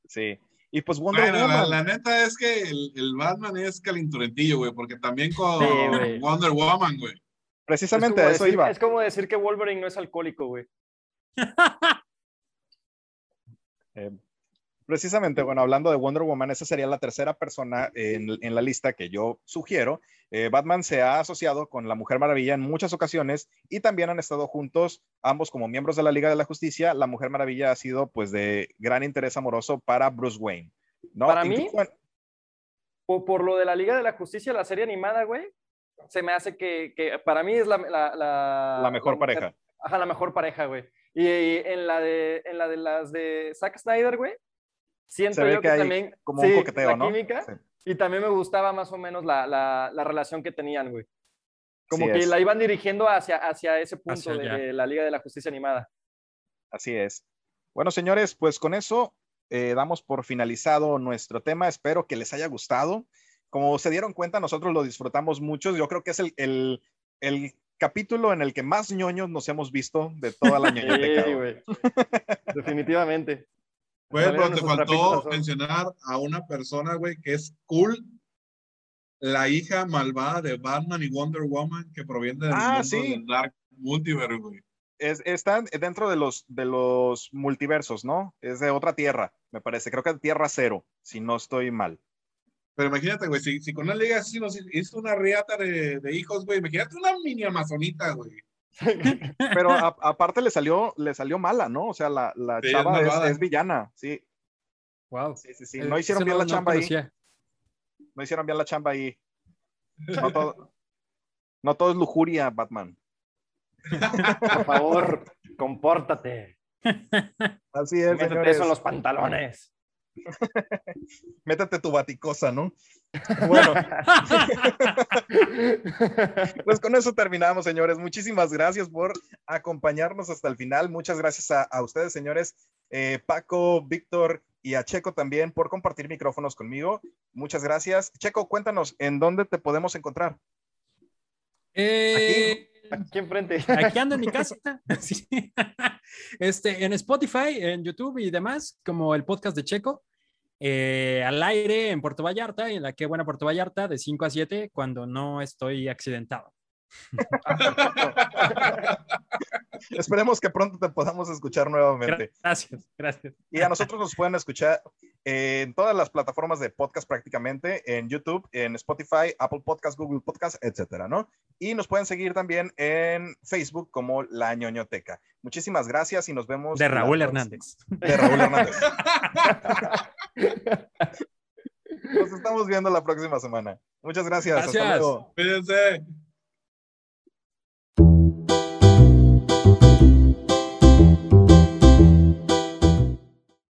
Sí. Y pues Wonder Woman. La, neta es que el, el Batman es calinturentillo, güey, porque también con Wonder Woman, güey. Precisamente eso iba. Es como decir que Wolverine no es alcohólico, güey. (laughs) eh, Precisamente, bueno, hablando de Wonder Woman, esa sería la tercera persona en, la lista que yo sugiero. Eh, Batman se ha asociado con la Mujer Maravilla en muchas ocasiones y también han estado juntos ambos como miembros de la Liga de la Justicia. La Mujer Maravilla ha sido pues de gran interés amoroso para Bruce Wayne. ¿no? Para mí, por, lo de la Liga de la Justicia, la serie animada, güey, se me hace que, que para mí es la, la, la, mejor pareja. Ajá, la mejor pareja, güey. Y, y en, la de, en la de las de Zack Snyder, güey, siento yo que, también como un coqueteo, ¿no? y también me gustaba más o menos la, la, relación que tenían, güey. Como que la iban dirigiendo hacia, hacia ese punto de, la Liga de la Justicia Animada. Así es. Bueno, señores, pues con eso eh, damos por finalizado nuestro tema. Espero que les haya gustado. Como se dieron cuenta, nosotros lo disfrutamos mucho. Yo creo que es el, el, el capítulo en el que más ñoños nos hemos visto de toda la (laughs) ñoñoteca. Sí. Definitivamente. Güey, pero te faltó mencionar a una persona, güey, que es cool, la hija malvada de Batman y Wonder Woman, que proviene del, ah, Dark Multiverse, güey. Es, están dentro de los, de los multiversos, ¿no? Es de otra tierra, me parece. Creo que es Tierra Cero, si no estoy mal. Pero imagínate, güey, si, si con una liga así nos hizo una riata de, de hijos, güey, imagínate una mini amazonita, güey. (laughs) Pero aparte le salió, le salió mala, ¿no? O sea, la, la chava es, villana, sí. Wow. Sí, sí, sí. No hicieron bien la chamba ahí. No hicieron bien la chamba ahí. No todo, no todo es lujuria, Batman. Por favor, compórtate. Así es, Métete eso en los pantalones. (laughs) Métete tu baticosa, ¿no? (laughs) Bueno, (laughs) pues con eso terminamos, señores. Muchísimas gracias por acompañarnos hasta el final. Muchas gracias a, ustedes, señores. Eh, Paco, Víctor y a Checo también por compartir micrófonos conmigo. Muchas gracias. Checo, cuéntanos, ¿en dónde te podemos encontrar? Eh, aquí, aquí enfrente. Aquí ando en mi casa. (laughs) Este, en Spotify, en YouTube y demás, como el podcast de Checo. Eh, al aire en Puerto Vallarta, en la que buena Puerto Vallarta, de 5 a 7, cuando no estoy accidentado. (laughs) Esperemos que pronto te podamos escuchar nuevamente. Gracias, gracias. Y a nosotros nos pueden escuchar en todas las plataformas de podcast prácticamente, en YouTube, en Spotify, Apple Podcast, Google Podcast, etcétera, ¿no? Y nos pueden seguir también en Facebook como La ñoñoteca. Muchísimas gracias y nos vemos. De Raúl Hernández. De Raúl Hernández. Nos estamos viendo la próxima semana. Muchas gracias. gracias. Hasta luego.